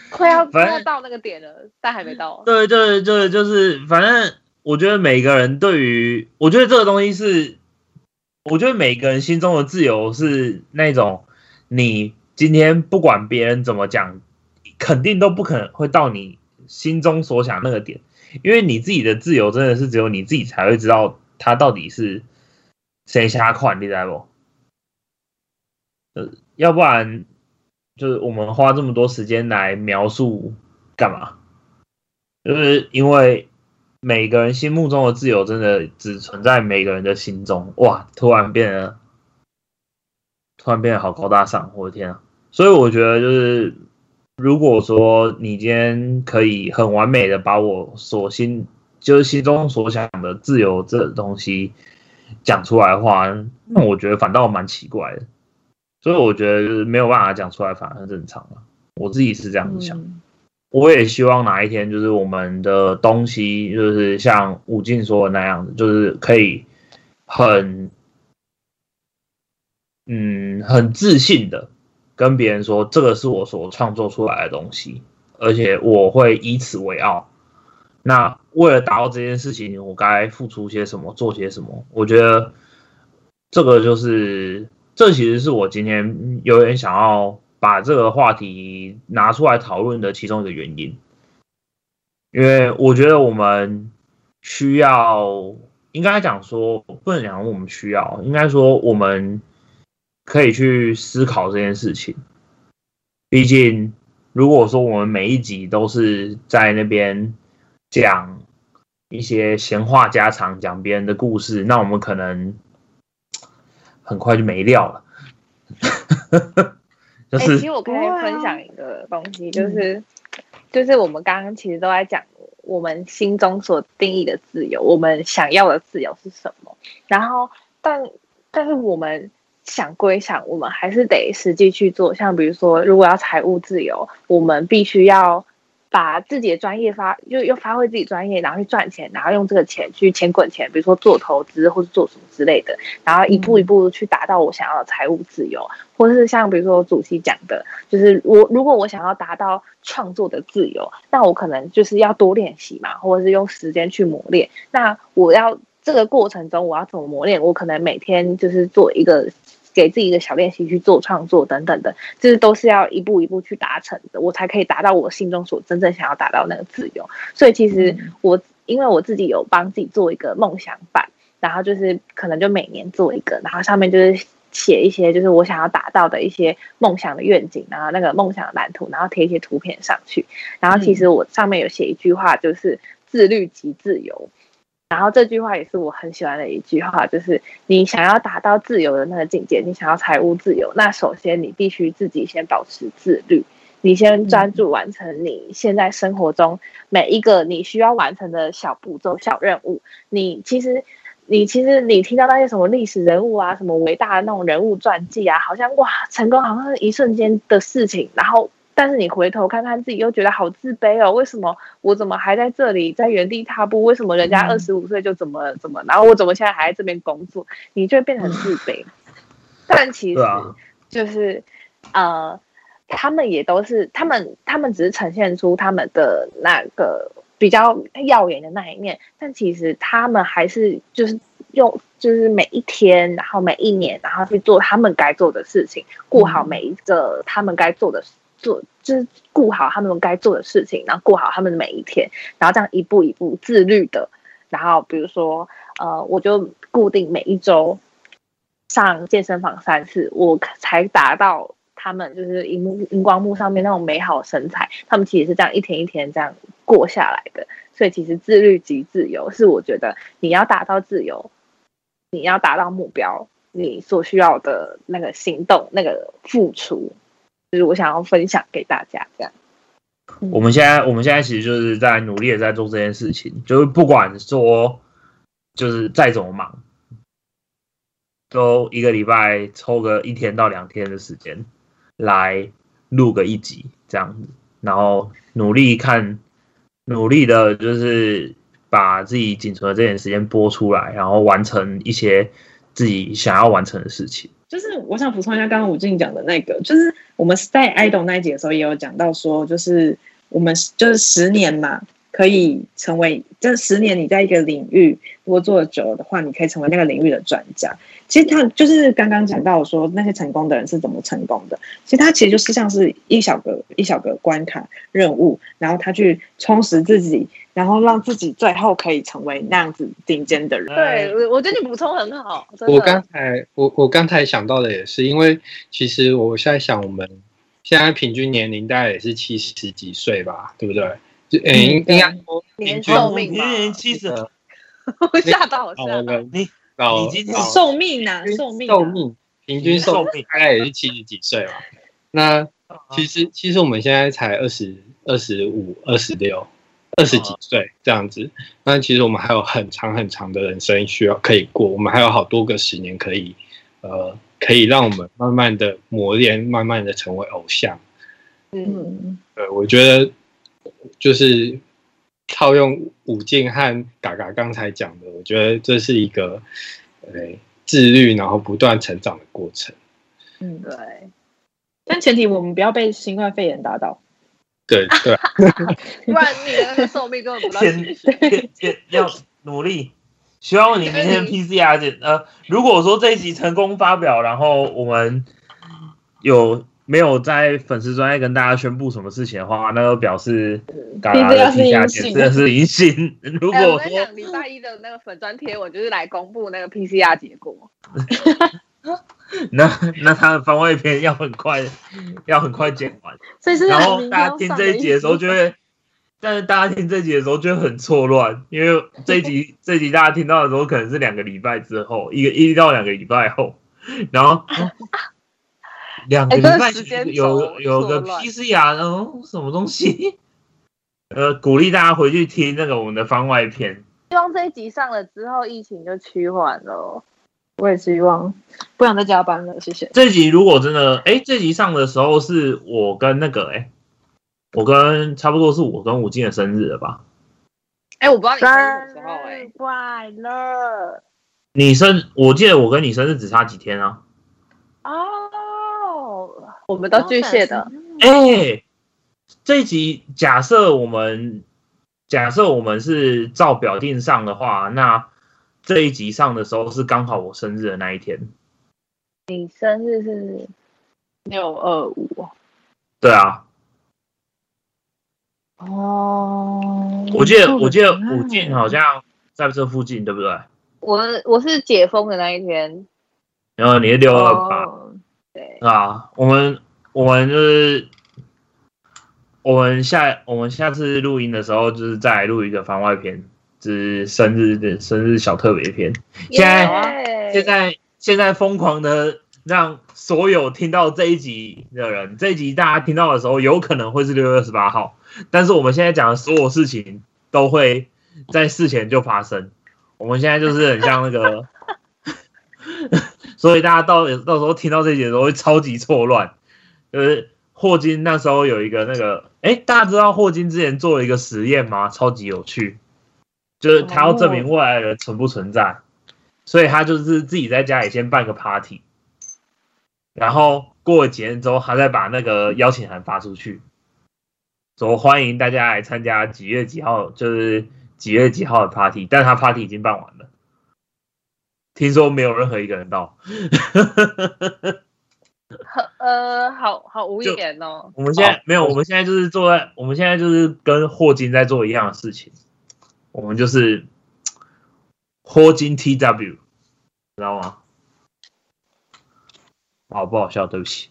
快要快要到那个点了，但还没到。[LAUGHS] 对对对，就是反正我觉得每个人对于，我觉得这个东西是。我觉得每个人心中的自由是那种，你今天不管别人怎么讲，肯定都不可能会到你心中所想那个点，因为你自己的自由真的是只有你自己才会知道，他到底是谁瞎款，你知道不？呃，要不然就是我们花这么多时间来描述干嘛？就是因为。每个人心目中的自由，真的只存在每个人的心中。哇，突然变得，突然变得好高大上，我的天啊！所以我觉得，就是如果说你今天可以很完美的把我所心，就是心中所想的自由这东西讲出来的话，那我觉得反倒蛮奇怪的。所以我觉得就是没有办法讲出来，反而正常了。我自己是这样子想。我也希望哪一天，就是我们的东西，就是像武进说的那样子，就是可以很，嗯，很自信的跟别人说，这个是我所创作出来的东西，而且我会以此为傲。那为了达到这件事情，我该付出些什么，做些什么？我觉得这个就是，这其实是我今天有点想要。把这个话题拿出来讨论的其中一个原因，因为我觉得我们需要，应该讲说不能讲我们需要，应该说我们可以去思考这件事情。毕竟，如果说我们每一集都是在那边讲一些闲话家常，讲别人的故事，那我们可能很快就没料了。[LAUGHS] 哎，其实我可以分享一个东西，就是，就是我们刚刚其实都在讲我们心中所定义的自由，我们想要的自由是什么。然后，但但是我们想归想，我们还是得实际去做。像比如说，如果要财务自由，我们必须要。把自己的专业发，就又发挥自己专业，然后去赚钱，然后用这个钱去钱滚钱，比如说做投资或者做什么之类的，然后一步一步去达到我想要的财务自由，或者是像比如说主席讲的，就是我如果我想要达到创作的自由，那我可能就是要多练习嘛，或者是用时间去磨练。那我要这个过程中我要怎么磨练？我可能每天就是做一个。给自己一个小练习去做创作等等的，这是都是要一步一步去达成的，我才可以达到我心中所真正想要达到那个自由。所以其实我因为我自己有帮自己做一个梦想版，然后就是可能就每年做一个，然后上面就是写一些就是我想要达到的一些梦想的愿景，然后那个梦想的蓝图，然后贴一些图片上去。然后其实我上面有写一句话，就是自律即自由。然后这句话也是我很喜欢的一句话，就是你想要达到自由的那个境界，你想要财务自由，那首先你必须自己先保持自律，你先专注完成你现在生活中每一个你需要完成的小步骤、小任务。你其实，你其实你听到那些什么历史人物啊，什么伟大的那种人物传记啊，好像哇，成功好像是一瞬间的事情，然后。但是你回头看看自己，又觉得好自卑哦。为什么我怎么还在这里，在原地踏步？为什么人家二十五岁就怎么怎么，然后我怎么现在还在这边工作？你就会变成自卑。但其实就是，呃，他们也都是他们，他们只是呈现出他们的那个比较耀眼的那一面。但其实他们还是就是用，就是每一天，然后每一年，然后去做他们该做的事情，过好每一个他们该做的事。做就是顾好他们该做的事情，然后过好他们的每一天，然后这样一步一步自律的。然后比如说，呃，我就固定每一周上健身房三次，我才达到他们就是荧幕荧光幕上面那种美好身材。他们其实是这样一天一天这样过下来的。所以其实自律及自由是我觉得你要达到自由，你要达到目标，你所需要的那个行动、那个付出，就是我想要分享给大家这样。我们现在我们现在其实就是在努力的在做这件事情，就是不管说就是再怎么忙，都一个礼拜抽个一天到两天的时间来录个一集这样子，然后努力看。努力的，就是把自己仅存的这点时间播出来，然后完成一些自己想要完成的事情。就是我想补充一下，刚刚吴静讲的那个，就是我们在 idol 那一集的时候也有讲到说，就是我们就是十年嘛。可以成为这十年，你在一个领域如果做的久了的话，你可以成为那个领域的专家。其实他就是刚刚讲到说那些成功的人是怎么成功的。其实他其实就是像是一小个一小个关卡任务，然后他去充实自己，然后让自己最后可以成为那样子顶尖的人。对，我觉得你补充很好。我刚才我我刚才想到的也是，因为其实我现在想，我们现在平均年龄大概也是七十几岁吧，对不对？嗯，应该说年寿命嘛，年七十，[LAUGHS] 吓到我吓到你，老已经寿命呢？寿命寿命平均寿命大概也是七十几岁吧。那其实其实我们现在才二十二十五、二十六、二十几岁这样子。那其实我们还有很长很长的人生需要可以过，我们还有好多个十年可以呃，可以让我们慢慢的磨练，慢慢的成为偶像。嗯，对，我觉得。就是套用武静和嘎嘎刚才讲的，我觉得这是一个呃自律，然后不断成长的过程。嗯，对。但前提我们不要被新冠肺炎打倒。对对。[LAUGHS] 不然你的那个寿命根本不到。要努力。希望你明天 PCR 检呃，如果说这一集成功发表，然后我们有。没有在粉丝专业跟大家宣布什么事情的话，那就表示嘎嘎的皮下检测是阴性。如果我讲礼拜一的那个粉专贴，我就是来公布那个 PCR 结果。[LAUGHS] [LAUGHS] 那那他的番外篇要很快，[LAUGHS] 要很快剪完。然后大家听这一集的时候就会，但是大家听这一集的时候就会很错乱，因为这一集 [LAUGHS] 这一集大家听到的时候可能是两个礼拜之后，一个一到两个礼拜后，然后。两个礼拜有有个 PCR，嗯，什么东西？呃，鼓励大家回去听那个我们的番外篇。希望这一集上了之后，疫情就趋缓了。我也希望，不想再加班了。谢谢。这集如果真的，哎，这集上的时候是我跟那个，哎，我跟差不多是我跟吴静的生日了吧？哎，我不知道你生日时候，哎，快乐。你生，我记得我跟你生日只差几天啊？哦。我们都巨蟹的，哎，这一集假设我们假设我们是照表定上的话，那这一集上的时候是刚好我生日的那一天。你生日是六二五？对啊。哦，我记得我记得五进好像在这附近，对不对？我我是解封的那一天。然后你是六二八。对啊，我们我们就是我们下我们下次录音的时候，就是再录一个番外篇，就是生日的生日小特别篇。现在现在现在疯狂的让所有听到这一集的人，这一集大家听到的时候，有可能会是六月二十八号，但是我们现在讲的所有事情都会在事前就发生。我们现在就是很像那个。[LAUGHS] [LAUGHS] 所以大家到到时候听到这些的时候会超级错乱。就是霍金那时候有一个那个，哎，大家知道霍金之前做了一个实验吗？超级有趣，就是他要证明未来的人存不存在，所以他就是自己在家里先办个 party，然后过了几天之后，他再把那个邀请函发出去，说欢迎大家来参加几月几号，就是几月几号的 party，但他 party 已经办完了。听说没有任何一个人到，[LAUGHS] 呃，好好无言哦。我们现在没有，我们现在就是坐在，我们现在就是跟霍金在做一样的事情，我们就是霍金 T W，知道吗？好不好笑？对不起，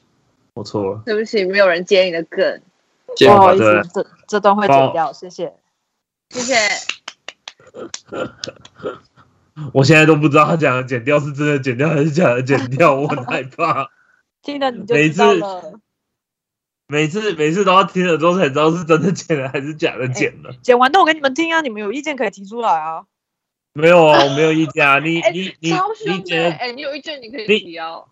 我错了。对不起，没有人接你的梗。不好意思，这这段会剪掉，谢谢，谢谢。[LAUGHS] 我现在都不知道他讲的剪掉是真的剪掉还是假的剪掉，我很害怕。[LAUGHS] 听了你就知道了。每次每次都要听了之后才知道是真的剪了还是假的剪了。剪完都我给你们听啊，你们有意见可以提出来啊。没有啊，我没有意见啊。你 [LAUGHS] 你你你剪，哎，你有意见你可以提哦。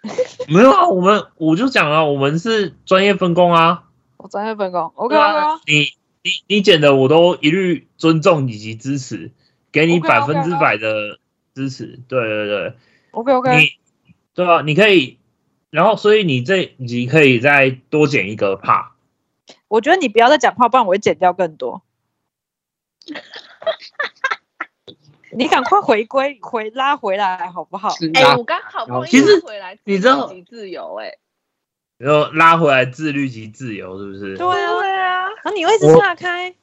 [LAUGHS] 没有啊，我们我就讲啊，我们是专业分工啊。我专业分工，OK 啊。你你你剪的我都一律尊重以及支持，给你百分之百的支持。对对对，OK OK。你对啊，你可以。然后，所以你这你可以再多剪一个怕。我觉得你不要再讲话，不然我会剪掉更多。[LAUGHS] 你赶快回归，回拉回来好不好？哎，我刚好不容易回来，你知道自由哎，然后拉回来自律及自由，是不是？对啊，对啊。然后你会一直岔开。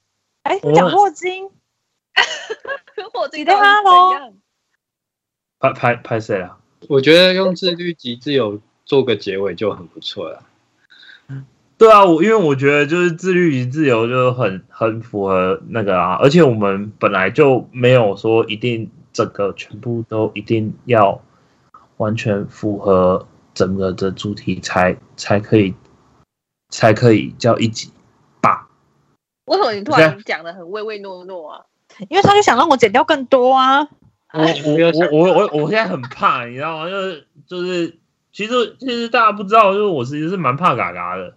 哎，讲霍金，霍金的哈喽。拍拍拍谁啊？我觉得用自律及自由。做个结尾就很不错了。对啊，我因为我觉得就是自律与自由就很很符合那个啊，而且我们本来就没有说一定整个全部都一定要完全符合整个的主题才才可以才可以叫一集吧？为什么你突然讲的很唯唯诺诺啊？因为他就想让我剪掉更多啊！我我我我我现在很怕，你知道吗？就是就是。其实，其实大家不知道，就是我其实是蛮怕嘎嘎的。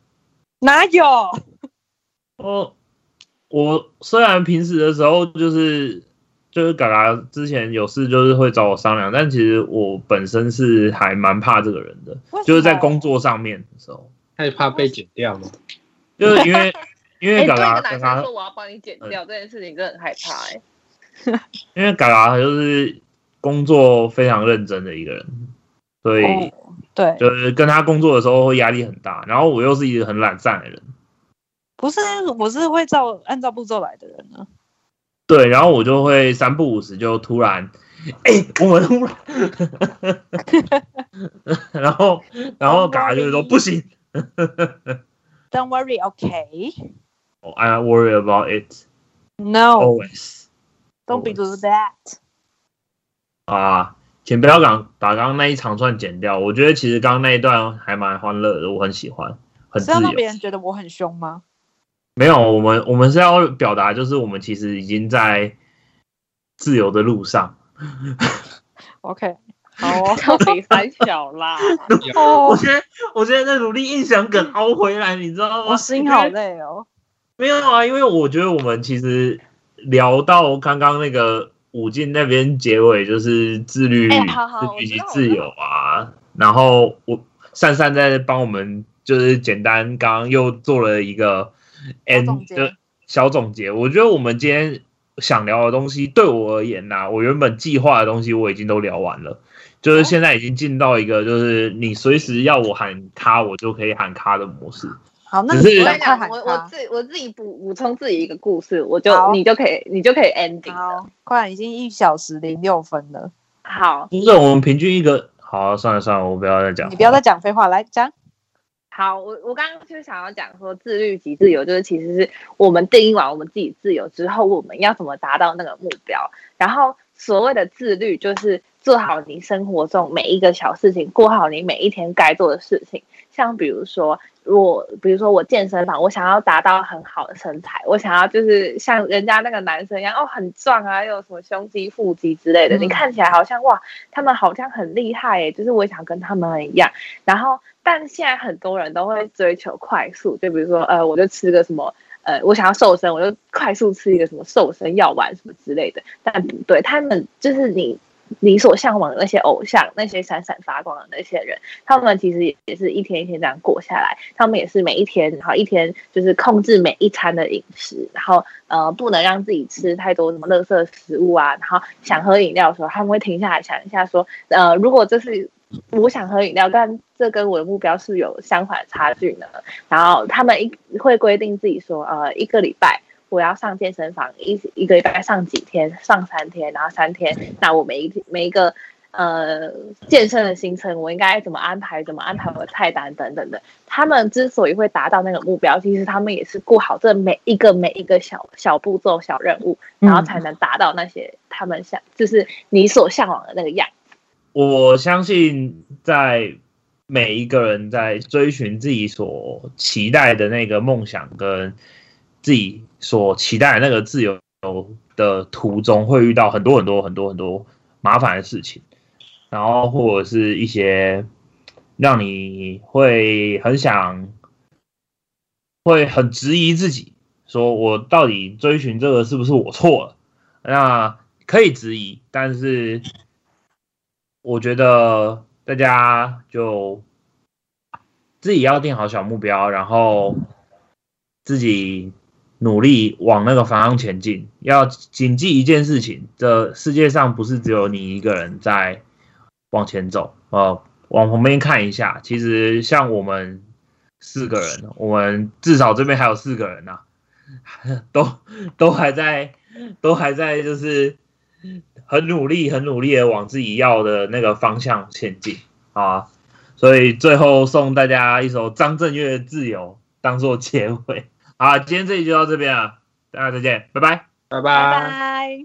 哪有？哦我虽然平时的时候就是就是嘎嘎之前有事就是会找我商量，但其实我本身是还蛮怕这个人的，就是在工作上面的时候，害怕被剪掉吗？就是因为因为 [LAUGHS] 嘎嘎嘎嘎说我要帮你剪掉这件事情，真的很害怕哎。因为嘎嘎就是工作非常认真的一个人，所以。对，就是跟他工作的时候会压力很大，然后我又是一个很懒散的人，不是，我是会照按照步骤来的人呢。对，然后我就会三不五时就突然，哎，我们突然，[LAUGHS] 然后然后嘎就是说不行。Don't worry, okay. I worry about it. No, always. Don't be do that. 啊。请不要讲把刚刚那一长串剪掉，我觉得其实刚刚那一段还蛮欢乐的，我很喜欢，很自由。是让别人觉得我很凶吗？没有，我们我们是要表达，就是我们其实已经在自由的路上。OK，[LAUGHS] 好，可以翻小啦。[LAUGHS] 哦我现在我现在在努力硬想梗凹回来，你知道吗？我心好累哦。没有啊，因为我觉得我们其实聊到刚刚那个。武进那边结尾就是自律、自律及自由啊，然后我珊珊在帮我们就是简单刚刚又做了一个 end 的小总结。我觉得我们今天想聊的东西，对我而言呐，我原本计划的东西我已经都聊完了，就是现在已经进到一个就是你随时要我喊卡，我就可以喊卡的模式。好，那我讲，我我自我自己补补充自己一个故事，我就你就可以你就可以 ending 了。快，已经一小时零六分了。好，不是我们平均一个。好，算了算了，我不要再讲。你不要再讲废话，来讲。好，我我刚刚就是想要讲说，自律及自由，就是其实是我们定义完我们自己自由之后，我们要怎么达到那个目标。然后所谓的自律，就是做好你生活中每一个小事情，过好你每一天该做的事情。像比如说。我比如说我健身房，我想要达到很好的身材，我想要就是像人家那个男生一样，哦，很壮啊，又有什么胸肌、腹肌之类的，你看起来好像哇，他们好像很厉害诶，就是我想跟他们一样。然后，但现在很多人都会追求快速，就比如说呃，我就吃个什么呃，我想要瘦身，我就快速吃一个什么瘦身药丸什么之类的。但不对，他们就是你。你所向往的那些偶像，那些闪闪发光的那些人，他们其实也是一天一天这样过下来。他们也是每一天，然后一天就是控制每一餐的饮食，然后呃，不能让自己吃太多什么垃圾食物啊。然后想喝饮料的时候，他们会停下来想一下，说呃，如果这是我想喝饮料，但这跟我的目标是有相反差距呢。然后他们一会规定自己说，呃，一个礼拜。我要上健身房，一一个礼拜上几天，上三天，然后三天，那我每一天每一个呃健身的行程，我应该怎么安排，怎么安排我的菜单等等的。他们之所以会达到那个目标，其实他们也是顾好这每一个每一个小小步骤、小任务，然后才能达到那些他们想，就是你所向往的那个样。我相信，在每一个人在追寻自己所期待的那个梦想跟自己所期待的那个自由的途中，会遇到很多很多很多很多麻烦的事情，然后或者是一些让你会很想、会很质疑自己，说我到底追寻这个是不是我错了？那可以质疑，但是。我觉得大家就自己要定好小目标，然后自己努力往那个方向前进。要谨记一件事情：这世界上不是只有你一个人在往前走。呃，往旁边看一下，其实像我们四个人，我们至少这边还有四个人呢，[LAUGHS] 都都还在，都还在，就是。很努力，很努力的往自己要的那个方向前进啊！所以最后送大家一首张震岳的《自由》当做结尾。好，今天这集就到这边了，大家再见，拜拜，拜拜。